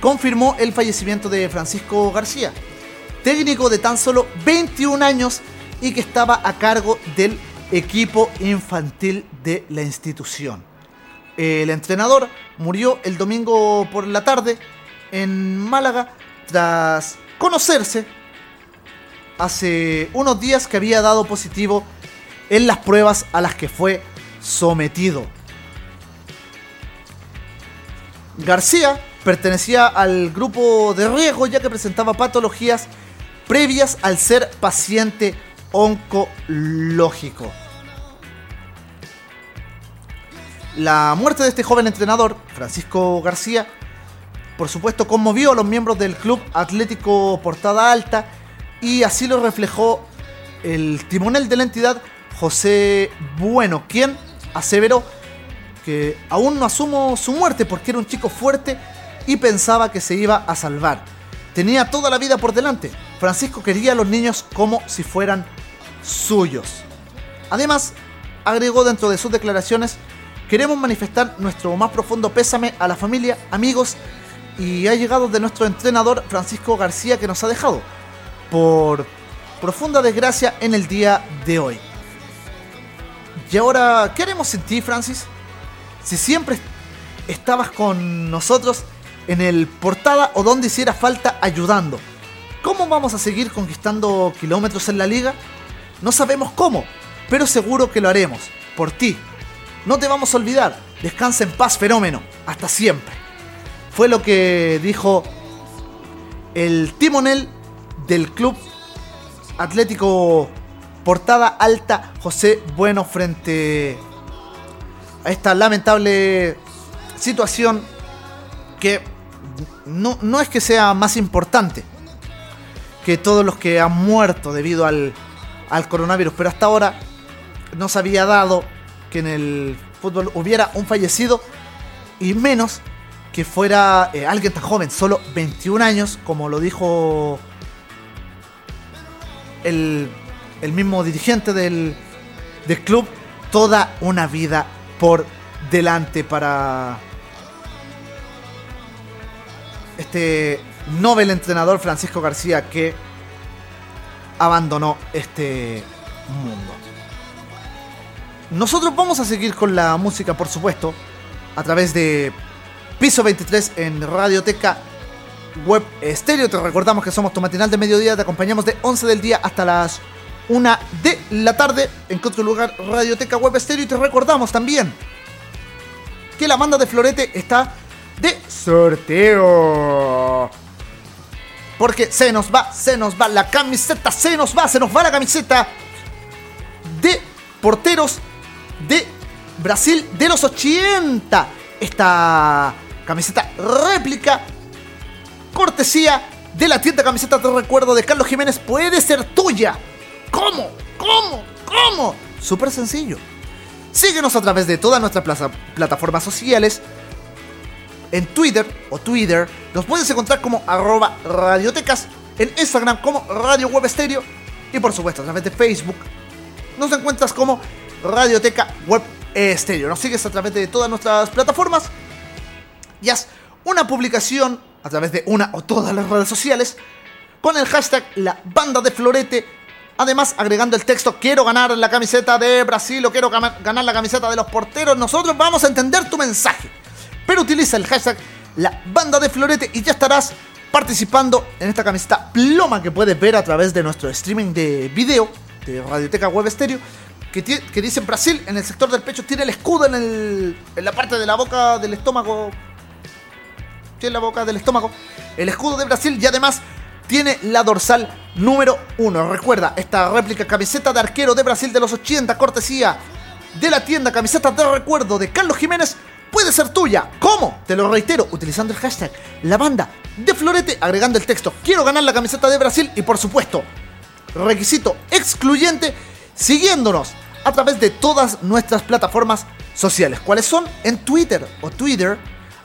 confirmó el fallecimiento de Francisco García, técnico de tan solo 21 años y que estaba a cargo del equipo infantil de la institución. El entrenador murió el domingo por la tarde en Málaga tras conocerse hace unos días que había dado positivo en las pruebas a las que fue sometido. García pertenecía al grupo de riesgo ya que presentaba patologías previas al ser paciente oncológico. La muerte de este joven entrenador, Francisco García, por supuesto conmovió a los miembros del Club Atlético Portada Alta y así lo reflejó el timonel de la entidad, José Bueno, quien aseveró que aún no asumo su muerte porque era un chico fuerte y pensaba que se iba a salvar. Tenía toda la vida por delante. Francisco quería a los niños como si fueran suyos. Además, agregó dentro de sus declaraciones, queremos manifestar nuestro más profundo pésame a la familia, amigos y ha llegado de nuestro entrenador Francisco García que nos ha dejado por profunda desgracia en el día de hoy. Y ahora, ¿qué haremos sin ti, Francis? Si siempre estabas con nosotros en el portada o donde hiciera falta ayudando. ¿Cómo vamos a seguir conquistando kilómetros en la liga? No sabemos cómo, pero seguro que lo haremos. Por ti. No te vamos a olvidar. Descansa en paz, fenómeno. Hasta siempre. Fue lo que dijo el timonel del club Atlético Portada Alta José Bueno frente a esta lamentable situación que no, no es que sea más importante que todos los que han muerto debido al, al coronavirus, pero hasta ahora no se había dado que en el fútbol hubiera un fallecido y menos que fuera eh, alguien tan joven, solo 21 años, como lo dijo el, el mismo dirigente del, del club, toda una vida por delante para este Nobel entrenador Francisco García que abandonó este mundo. Nosotros vamos a seguir con la música, por supuesto, a través de Piso 23 en Radioteca Web Estéreo. Te recordamos que somos tu matinal de mediodía, te acompañamos de 11 del día hasta las 1 de la tarde en otro lugar Radioteca Web Estéreo y te recordamos también que la banda de Florete está de sorteo. Porque se nos va, se nos va la camiseta, se nos va, se nos va la camiseta de porteros de Brasil de los 80. Esta camiseta réplica, cortesía de la tienda camiseta de recuerdo de Carlos Jiménez, puede ser tuya. ¿Cómo? ¿Cómo? ¿Cómo? Súper sencillo. Síguenos a través de todas nuestras plataformas sociales. En Twitter o Twitter nos puedes encontrar como arroba radiotecas. En Instagram como Radio Web Stereo. Y por supuesto a través de Facebook nos encuentras como Radioteca Web Stereo. Nos sigues a través de todas nuestras plataformas y haz una publicación a través de una o todas las redes sociales con el hashtag La Banda de Florete. Además, agregando el texto Quiero ganar la camiseta de Brasil quiero ganar la camiseta de los porteros. Nosotros vamos a entender tu mensaje. Pero utiliza el hashtag La Banda de Florete y ya estarás participando en esta camiseta ploma que puedes ver a través de nuestro streaming de video de Radioteca Web Stereo. Que, tie- que dice Brasil en el sector del pecho, tiene el escudo en, el, en la parte de la boca del estómago tiene la boca del estómago, el escudo de Brasil y además tiene la dorsal número 1. Recuerda, esta réplica camiseta de arquero de Brasil de los 80, cortesía de la tienda Camisetas de Recuerdo de Carlos Jiménez, puede ser tuya. ¿Cómo? Te lo reitero, utilizando el hashtag La Banda de Florete, agregando el texto Quiero ganar la camiseta de Brasil y por supuesto, requisito excluyente, siguiéndonos a través de todas nuestras plataformas sociales. ¿Cuáles son? En Twitter o Twitter,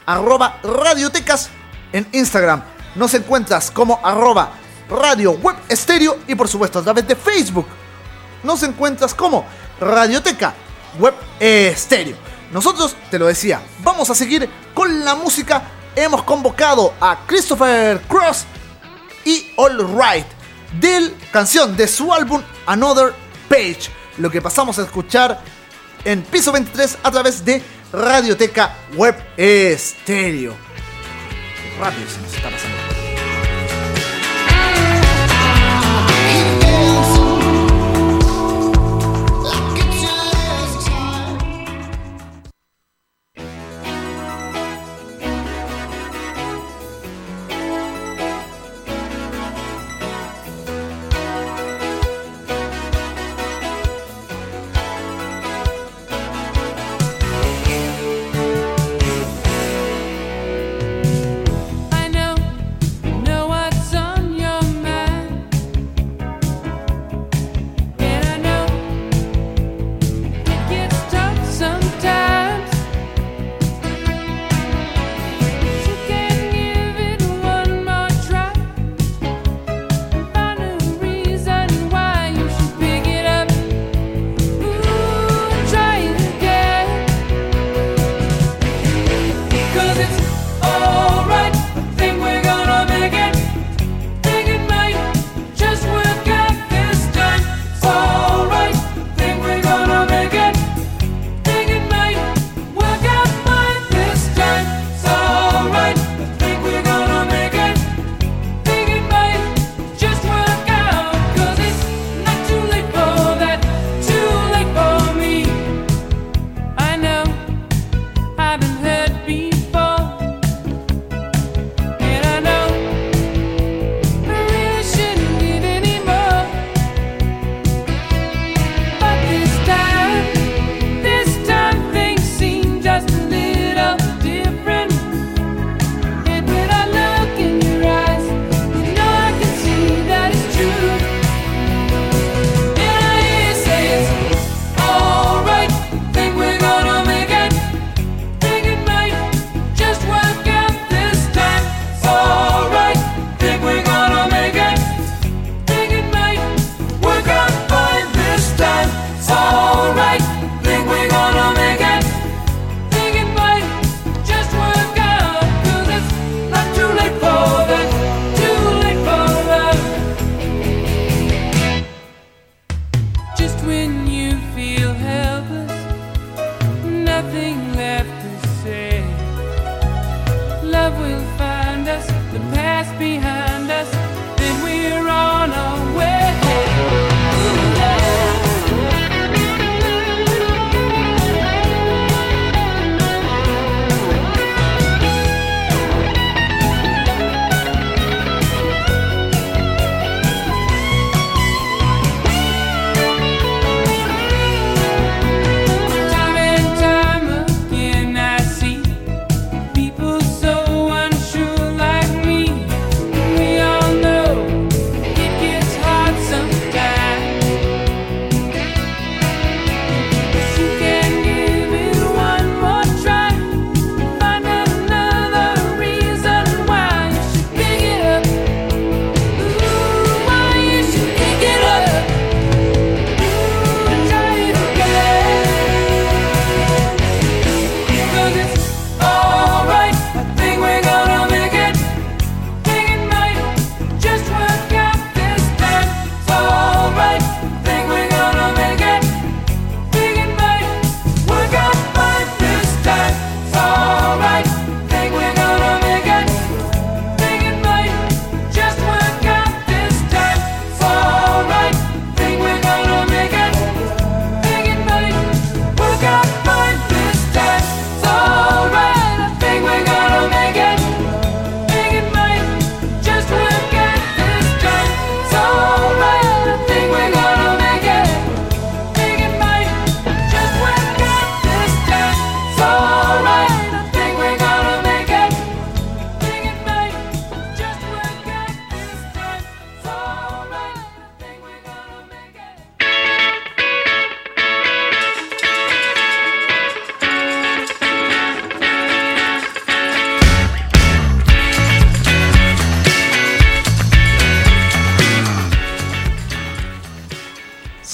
arroba radiotecas, en Instagram nos encuentras como arroba radio web estéreo y por supuesto a través de Facebook nos encuentras como radioteca web estéreo. Nosotros, te lo decía, vamos a seguir con la música. Hemos convocado a Christopher Cross y All Right del canción de su álbum Another Page, lo que pasamos a escuchar en piso 23 a través de Radioteca Web Estéreo. Rápido se nos está pasando.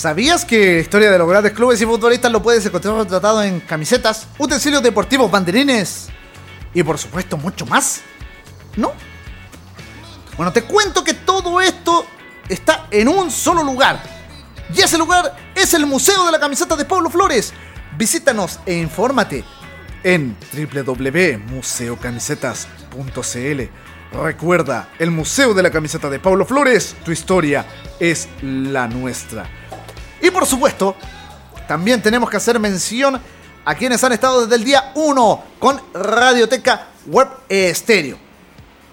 ¿Sabías que la historia de los grandes clubes y futbolistas lo puedes encontrar retratado en camisetas, utensilios deportivos, banderines y por supuesto mucho más? ¿No? Bueno, te cuento que todo esto está en un solo lugar. Y ese lugar es el Museo de la Camiseta de Pablo Flores. Visítanos e infórmate en www.museocamisetas.cl. Recuerda, el Museo de la Camiseta de Pablo Flores, tu historia es la nuestra. Y por supuesto, también tenemos que hacer mención a quienes han estado desde el día 1 con Radioteca Web Estéreo.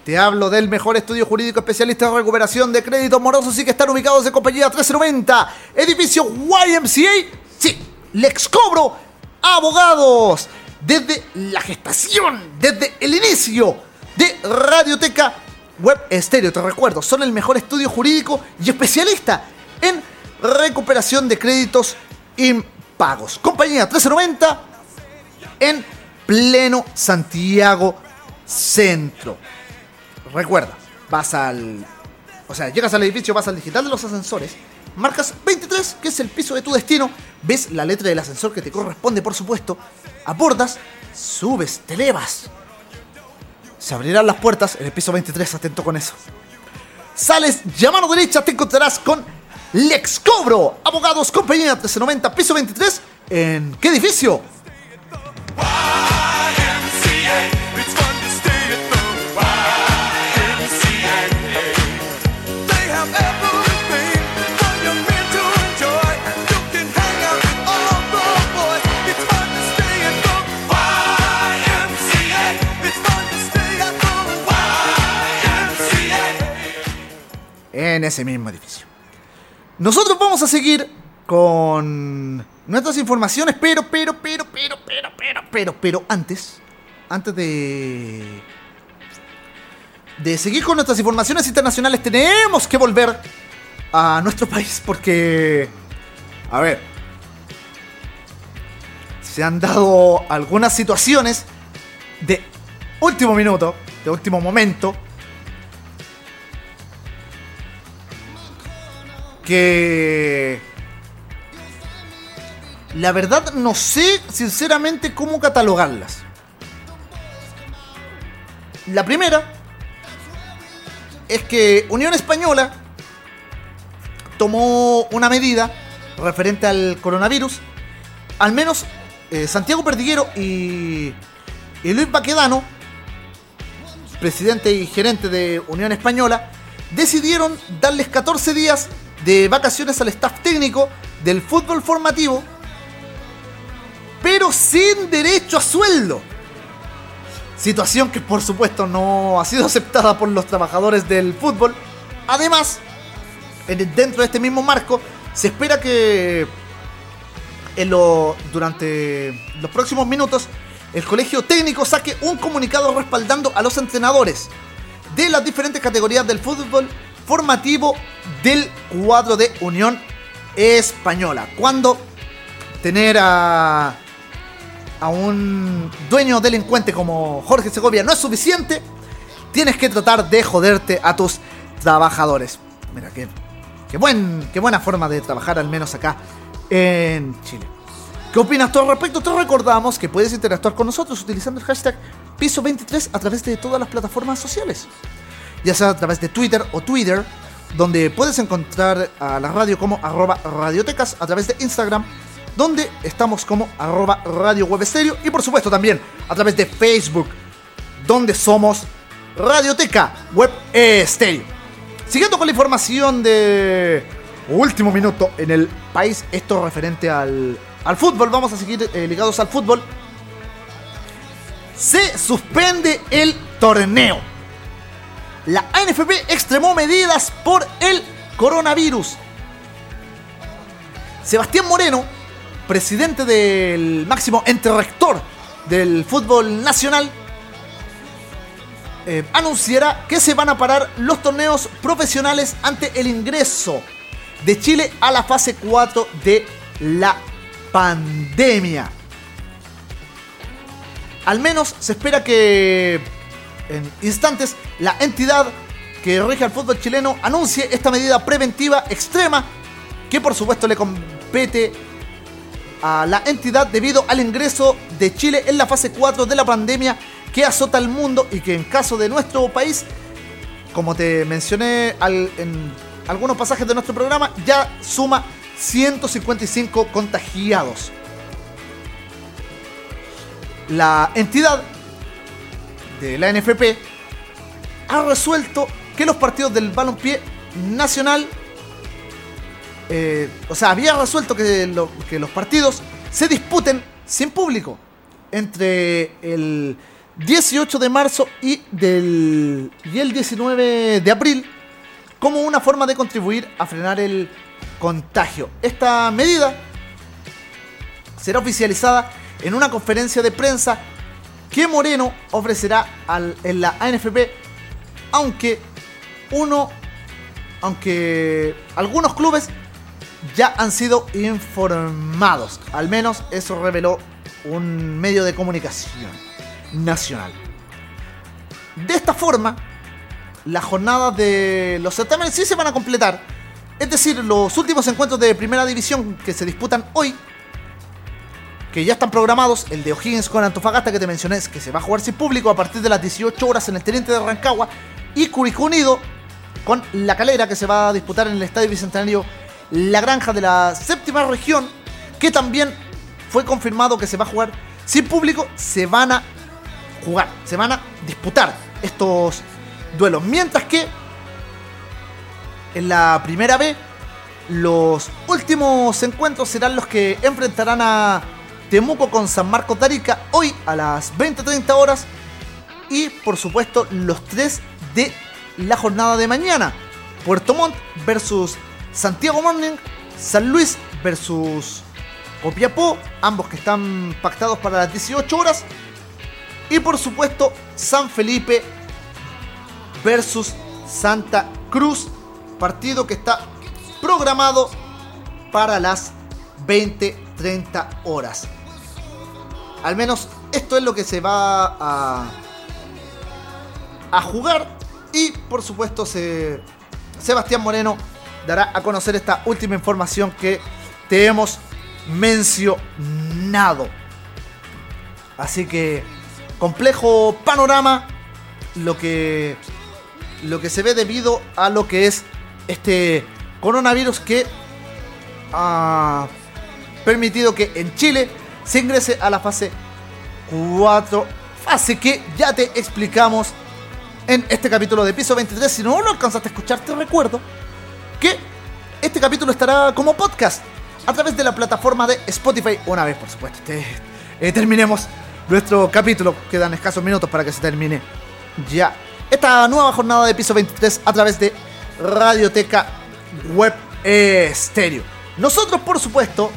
Te hablo del mejor estudio jurídico especialista en recuperación de créditos morosos y que están ubicados en compañía 1390, edificio YMCA. Sí, Lex Cobro, abogados. Desde la gestación, desde el inicio de Radioteca Web Estéreo, te recuerdo, son el mejor estudio jurídico y especialista en recuperación de créditos impagos. Compañía 1390 en pleno Santiago Centro. Recuerda, vas al. O sea, llegas al edificio, vas al digital de los ascensores, marcas 23, que es el piso de tu destino, ves la letra del ascensor que te corresponde, por supuesto, abordas, subes, te elevas. Se abrirán las puertas en el piso 23, atento con eso. Sales y a mano derecha te encontrarás con Lex Cobro, Abogados Compañía 1390, piso 23, ¿en qué edificio? En ese mismo edificio. Nosotros vamos a seguir con nuestras informaciones, pero, pero, pero, pero, pero, pero, pero, pero antes, antes de de seguir con nuestras informaciones internacionales, tenemos que volver a nuestro país porque, a ver, se han dado algunas situaciones de último minuto, de último momento, que la verdad no sé sinceramente cómo catalogarlas. La primera es que Unión Española tomó una medida referente al coronavirus. Al menos eh, Santiago Perdiguero y, y Luis Baquedano, presidente y gerente de Unión Española, decidieron darles 14 días de vacaciones al staff técnico del fútbol formativo, pero sin derecho a sueldo. Situación que por supuesto no ha sido <laughs> aceptada por los trabajadores del fútbol. Además, en- dentro de este mismo marco, se espera que en lo- durante los próximos minutos el colegio técnico saque un comunicado respaldando a los entrenadores de las diferentes categorías del fútbol formativo del cuadro de Unión Española. Cuando tener a, a un dueño delincuente como Jorge Segovia no es suficiente, tienes que tratar de joderte a tus trabajadores. Mira, qué, qué, buen, qué buena forma de trabajar, al menos acá en Chile. ¿Qué opinas tú al respecto? Te recordamos que puedes interactuar con nosotros utilizando el hashtag piso23 a través de todas las plataformas sociales. Ya sea a través de Twitter o Twitter, donde puedes encontrar a la radio como arroba radiotecas, a través de Instagram, donde estamos como arroba radio web estéreo, y por supuesto también a través de Facebook, donde somos Radioteca Web Estéreo. Siguiendo con la información de último minuto en el país, esto referente al, al fútbol, vamos a seguir eh, ligados al fútbol. Se suspende el torneo. La ANFP extremó medidas por el coronavirus. Sebastián Moreno, presidente del máximo ente rector del fútbol nacional, eh, anunciará que se van a parar los torneos profesionales ante el ingreso de Chile a la fase 4 de la pandemia. Al menos se espera que en instantes la entidad que rige al fútbol chileno anuncie esta medida preventiva extrema que por supuesto le compete a la entidad debido al ingreso de Chile en la fase 4 de la pandemia que azota al mundo y que en caso de nuestro país, como te mencioné en algunos pasajes de nuestro programa, ya suma 155 contagiados. La entidad de la NFP ha resuelto que los partidos del balompié nacional eh, o sea, había resuelto que, que los partidos se disputen sin público entre el 18 de marzo y, del, y el 19 de abril como una forma de contribuir a frenar el contagio. Esta medida será oficializada en una conferencia de prensa que Moreno ofrecerá al- en la ANFP, aunque uno, aunque algunos clubes ya han sido informados. Al menos eso reveló un medio de comunicación nacional. De esta forma, las jornadas de los certámenes sí se van a completar. Es decir, los últimos encuentros de primera división que se disputan hoy, que ya están programados, el de O'Higgins con Antofagasta que te mencioné, que se va a jugar sin público a partir de las 18 horas en el Teniente de Rancagua, y Curicó Unido con La Calera que se va a disputar en el Estadio Bicentenario La Granja de la séptima región, que también fue confirmado que se va a jugar sin público, se van a jugar, se van a disputar estos duelos. Mientras que en la primera B, los últimos encuentros serán los que enfrentarán a Temuco con San Marcos de Arica hoy a las 20-30 horas. Y por supuesto, los tres de la jornada de mañana: Puerto Montt versus Santiago Morning, San Luis versus Copiapó, ambos que están pactados para las 18 horas. Y por supuesto, San Felipe versus Santa Cruz, partido que está programado para las 20-30 horas. Al menos esto es lo que se va a, a jugar y por supuesto se, Sebastián Moreno dará a conocer esta última información que te hemos mencionado. Así que complejo panorama lo que lo que se ve debido a lo que es este coronavirus que ha permitido que en Chile se ingrese a la fase 4, fase que ya te explicamos en este capítulo de piso 23. Si no lo alcanzaste a escuchar, te recuerdo que este capítulo estará como podcast a través de la plataforma de Spotify. Una vez, por supuesto, eh, terminemos nuestro capítulo. Quedan escasos minutos para que se termine ya esta nueva jornada de piso 23 a través de Radioteca Web Estéreo. Nosotros, por supuesto,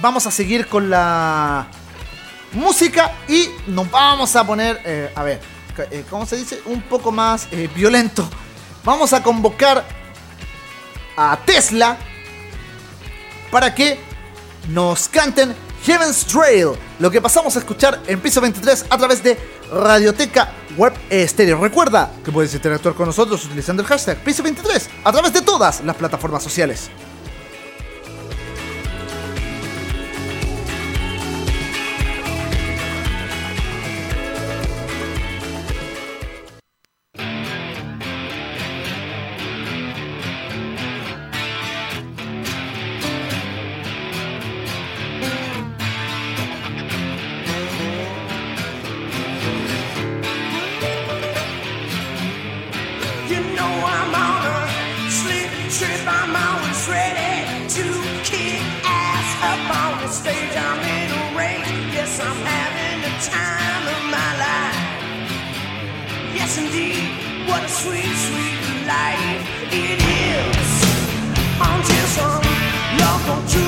vamos a seguir con la música y nos vamos a poner, eh, a ver, eh, ¿cómo se dice? Un poco más eh, violento. Vamos a convocar a Tesla para que nos canten Heaven's Trail, lo que pasamos a escuchar en piso 23 a través de Radioteca Web Estéreo. Recuerda que puedes interactuar con nosotros utilizando el hashtag piso 23 a través de todas las plataformas sociales. Stage. I'm in a race. Yes, I'm having the time of my life. Yes, indeed. What a sweet, sweet life it is. Until some local two-bit blues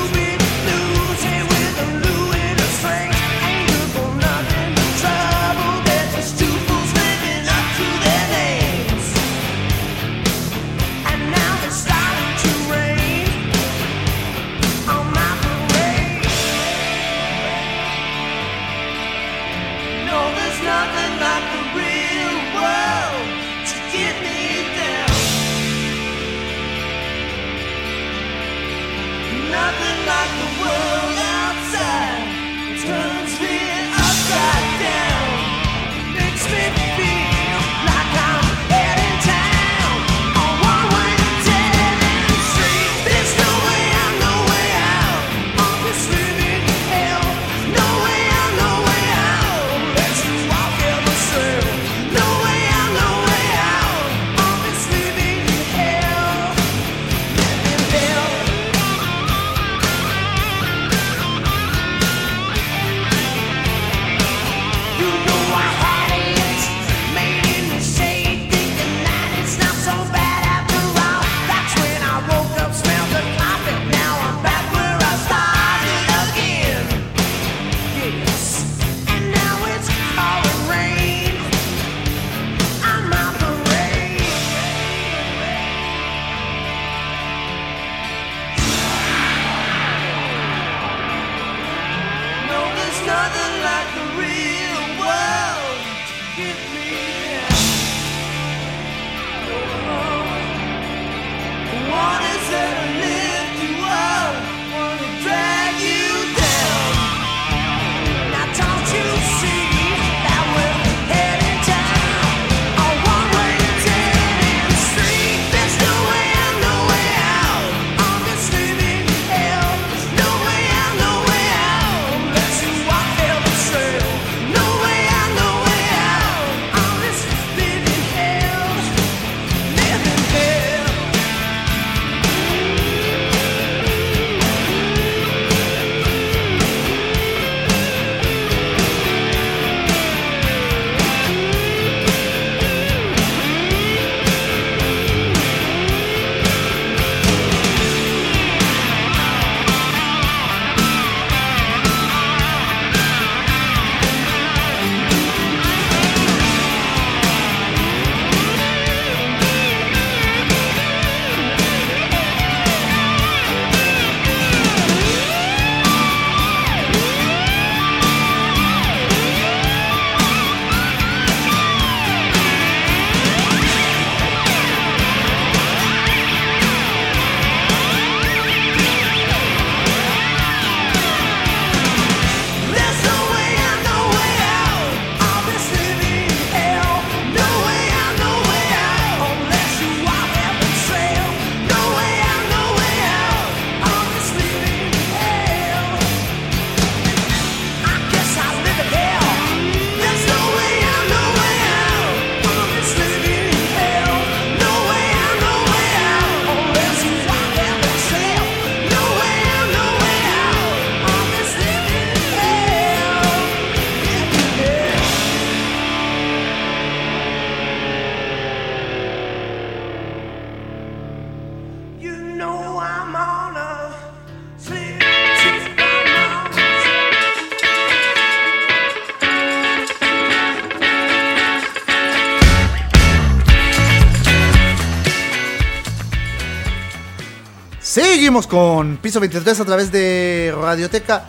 Con Piso 23 a través de Radioteca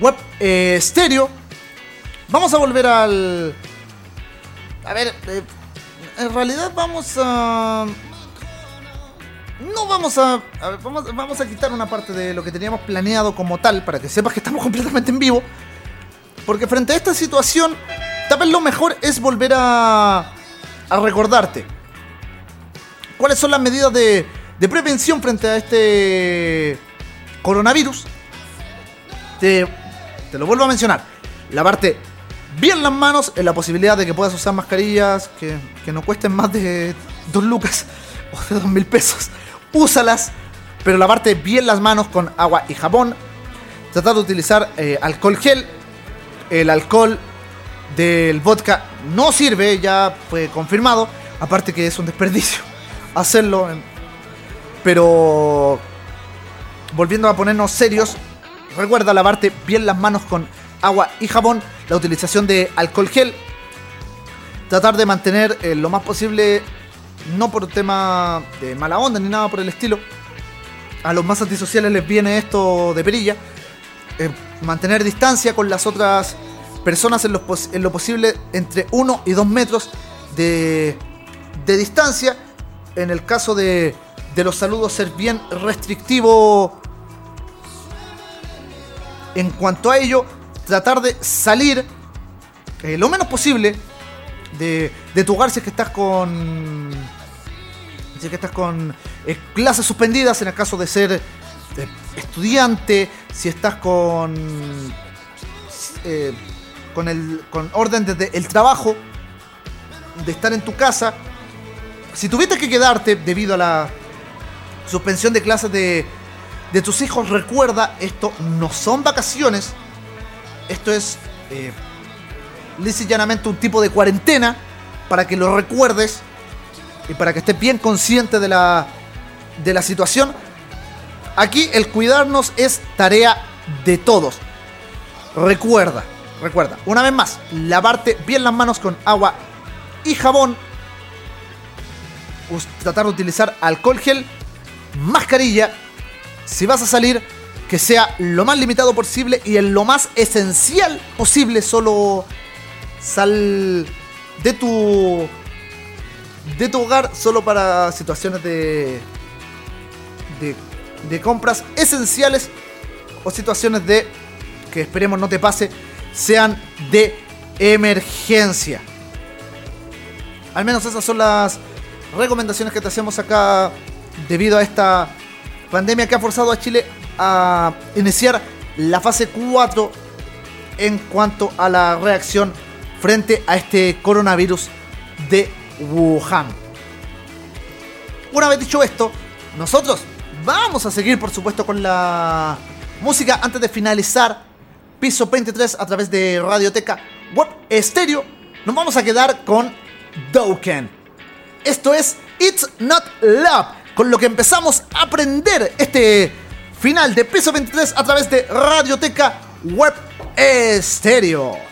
Web eh, Stereo. Vamos a volver al... A ver, eh, en realidad vamos a... No vamos a... vamos, vamos a quitar una parte de lo que teníamos planeado como tal, para que sepas que estamos <laughs> completamente en vivo. Porque frente a esta situación, tal vez lo mejor es volver a, a recordarte cuáles son las medidas de, de prevención frente a este coronavirus. Te, lo vuelvo a mencionar. Lavarte bien las manos en la posibilidad de que puedas usar mascarillas que, que no cuesten más de 2 lucas <laughs> o de 2 mil pesos. Úsalas, pero lavarte bien las manos con agua y jabón. Tratar de utilizar eh, alcohol gel. El alcohol del vodka no sirve, ya fue confirmado. Aparte que es un desperdicio <laughs> hacerlo. en- Pero volviendo a ponernos serios, recuerda lavarte bien las manos con agua y jabón, la utilización de alcohol gel, tratar de mantener eh, lo más posible, no por tema de mala onda ni nada por el estilo, a los más antisociales les viene esto de perilla, eh, mantener distancia con las otras personas en lo, posible entre 1 y 2 metros de, de distancia. En el caso de, de los saludos, ser bien restrictivo en cuanto a ello. Tratar de salir eh, lo menos posible de, de tu hogar si es que estás con. Si es que estás con eh, clases suspendidas en el caso de ser eh, estudiante, si estás con. con el. con orden desde el trabajo, de estar en tu casa. Si tuviste que quedarte debido a la suspensión de clases de, de tus hijos, recuerda, esto no son vacaciones. Esto es eh, llanamente un tipo de cuarentena para que lo recuerdes y para que estés bien consciente de la, de la situación. Aquí el cuidarnos es tarea de todos. Recuerda, recuerda, una vez más, lavarte bien las manos con agua y jabón. Tratar de utilizar alcohol gel, mascarilla. Si vas a salir, que sea lo más limitado posible y en lo más esencial posible. Solo sal de tu de tu hogar solo para situaciones de de, de compras esenciales o situaciones de que esperemos no te pase sean de emergencia. Al menos esas son las recomendaciones que te hacemos acá debido a esta pandemia que ha forzado a Chile a iniciar la fase 4 en cuanto a la reacción frente a este coronavirus de Wuhan. Una vez dicho esto, nosotros vamos a seguir por supuesto con la música antes de finalizar piso 23 a través de Radioteca Web Estéreo. Nos vamos a quedar con Doken. Esto es It's Not Love, con lo que empezamos a aprender este final de piso 23 a través de Radioteca Web Estéreo.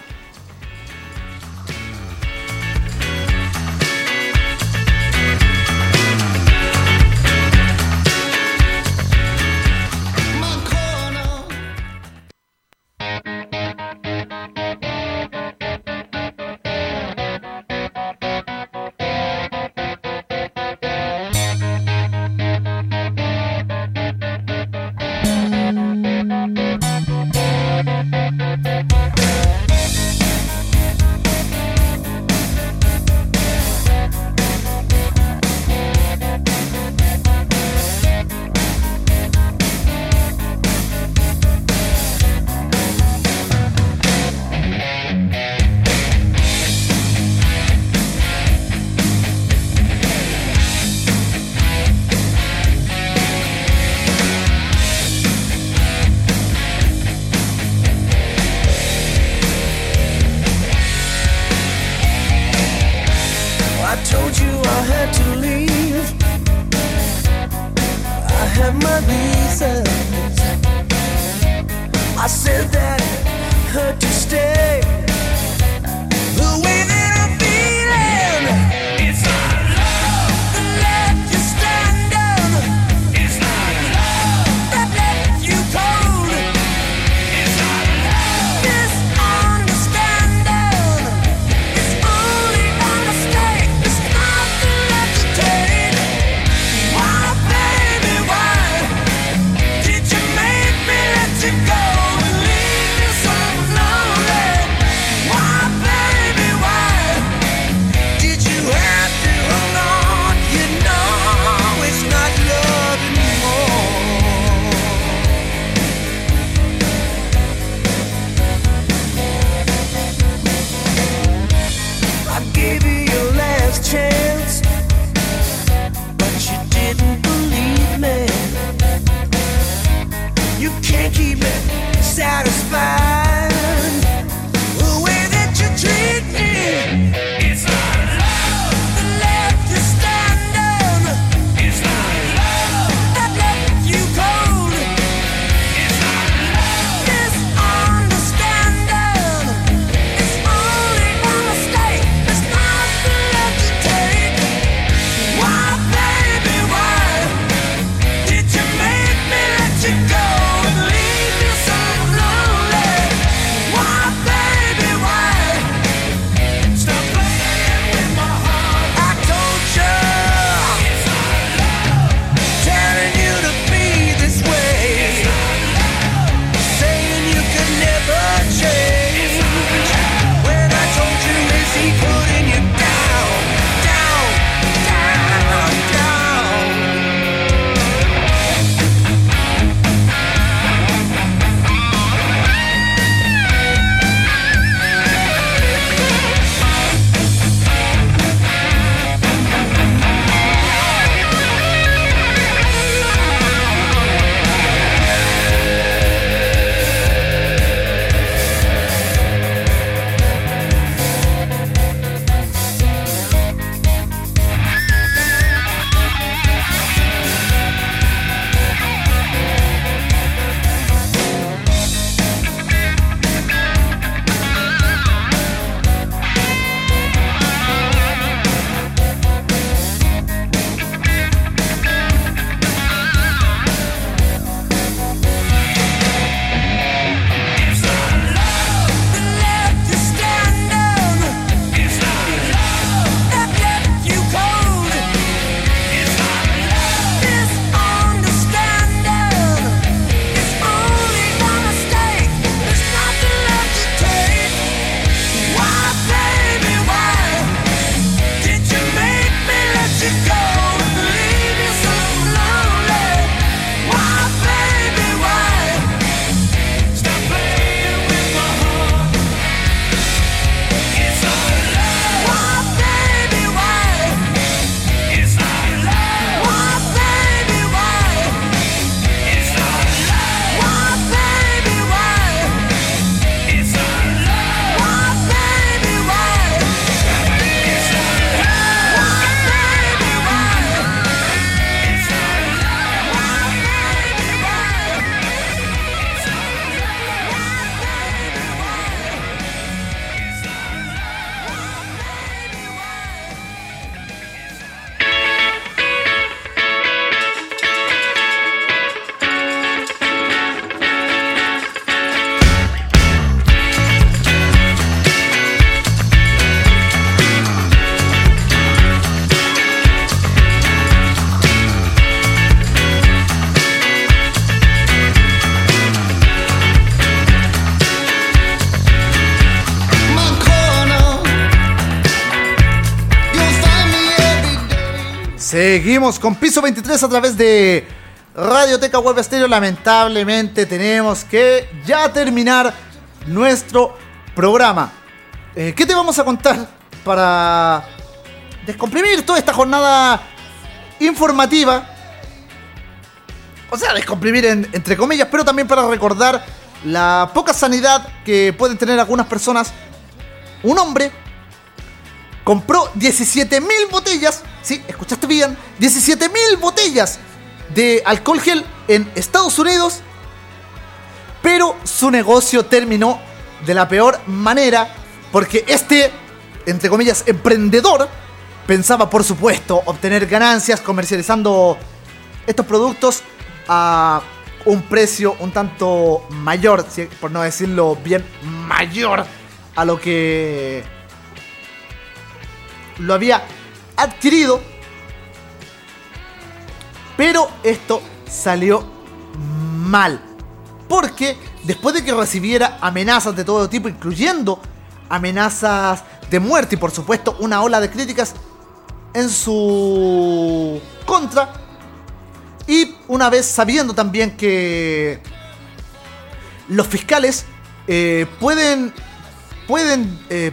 Seguimos con piso 23 a través de Radioteca Web Estéreo. Lamentablemente tenemos que ya terminar nuestro programa. Eh, ¿Qué te vamos a contar para descomprimir toda esta jornada informativa? O sea, descomprimir en- entre comillas, pero también para recordar la poca sanidad que pueden tener algunas personas. Un hombre compró 17.000 botellas, sí, escuchaste bien, 17.000 botellas de alcohol gel en Estados Unidos, pero su negocio terminó de la peor manera porque este, entre comillas, emprendedor pensaba, por supuesto, obtener ganancias comercializando estos productos a un precio un tanto mayor, por no decirlo bien, mayor a lo que lo había adquirido. Pero esto salió mal. Porque después de que recibiera amenazas de todo tipo, incluyendo amenazas de muerte y por supuesto una ola de críticas en su contra, y una vez sabiendo también que los fiscales eh, pueden, pueden eh,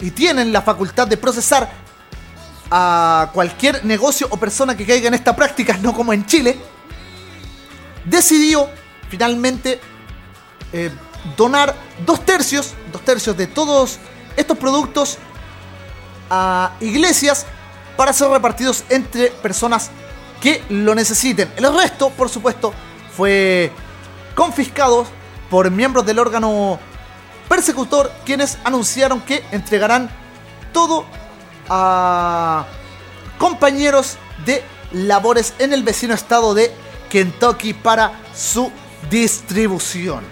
y tienen la facultad de procesar a cualquier negocio o persona que caiga en esta práctica, no como en Chile, decidió finalmente eh, donar dos tercios, dos tercios de todos estos productos a iglesias para ser repartidos entre personas que lo necesiten. El resto, por supuesto, fue confiscado por miembros del órgano persecutor quienes anunciaron que entregarán todo a compañeros de labores en el vecino estado de Kentucky para su distribución.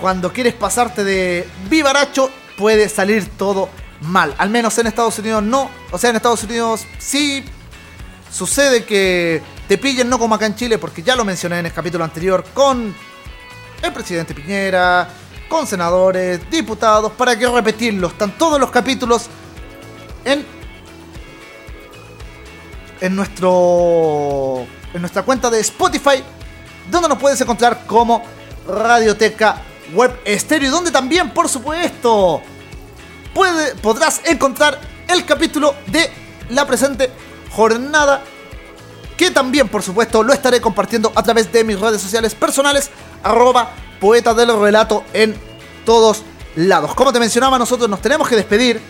Cuando quieres pasarte de vivaracho puede salir todo mal. Al menos en Estados Unidos no. O sea, en Estados Unidos sí sucede que te pillen no como acá en Chile, porque ya lo mencioné en el capítulo anterior con el presidente Piñera, con senadores, diputados, para que repetirlo. Están todos los capítulos en en nuestro en nuestra cuenta de Spotify, donde nos puedes encontrar como Radioteca Web Estéreo, donde también, por supuesto, podrás encontrar el capítulo de la presente jornada que también, por supuesto, lo estaré compartiendo a través de mis redes sociales personales, arroba poeta del relato en todos lados. Como te mencionaba, nosotros nos tenemos que despedir.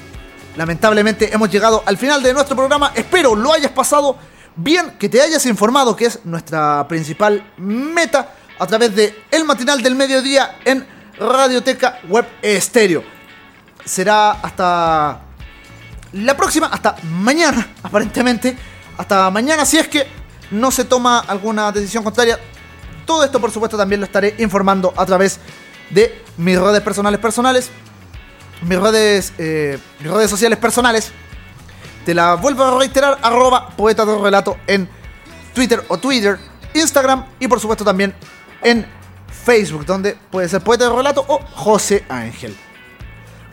Lamentablemente hemos llegado al final de nuestro programa. Espero lo hayas pasado bien, que te hayas informado, que es nuestra principal meta, a través de el matinal del mediodía en Radioteca Web Estéreo. Será hasta la próxima, hasta mañana, <laughs> aparentemente. Hasta mañana, si es que no se toma alguna decisión contraria. Todo esto, por supuesto, también lo estaré informando a través de mis redes personales personales. Mis redes, eh, mis redes sociales personales. Te la vuelvo a reiterar, arroba poeta del relato en Twitter o Twitter, Instagram y por supuesto también en Facebook, donde puede ser poeta del relato o José Ángel.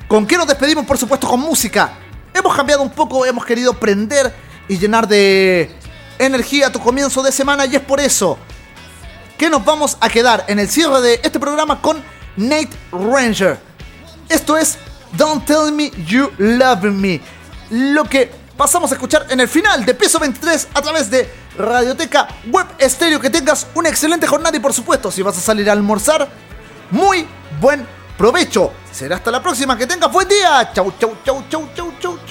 ¿Con qué nos despedimos? Por supuesto con música. Hemos cambiado un poco, hemos querido prender y llenar de energía tu comienzo de semana y es por eso que nos vamos a quedar en el cierre de este programa con Nate Ranger. Esto es Don't Tell Me You Love Me. Lo que pasamos a escuchar en el final de Piso 23 a través de Radioteca Web Estéreo. Que tengas una excelente jornada y por supuesto, si vas a salir a almorzar, muy buen provecho. Será hasta la próxima. Que tengas buen día. Chau, chau, chau, chau, chau, chau.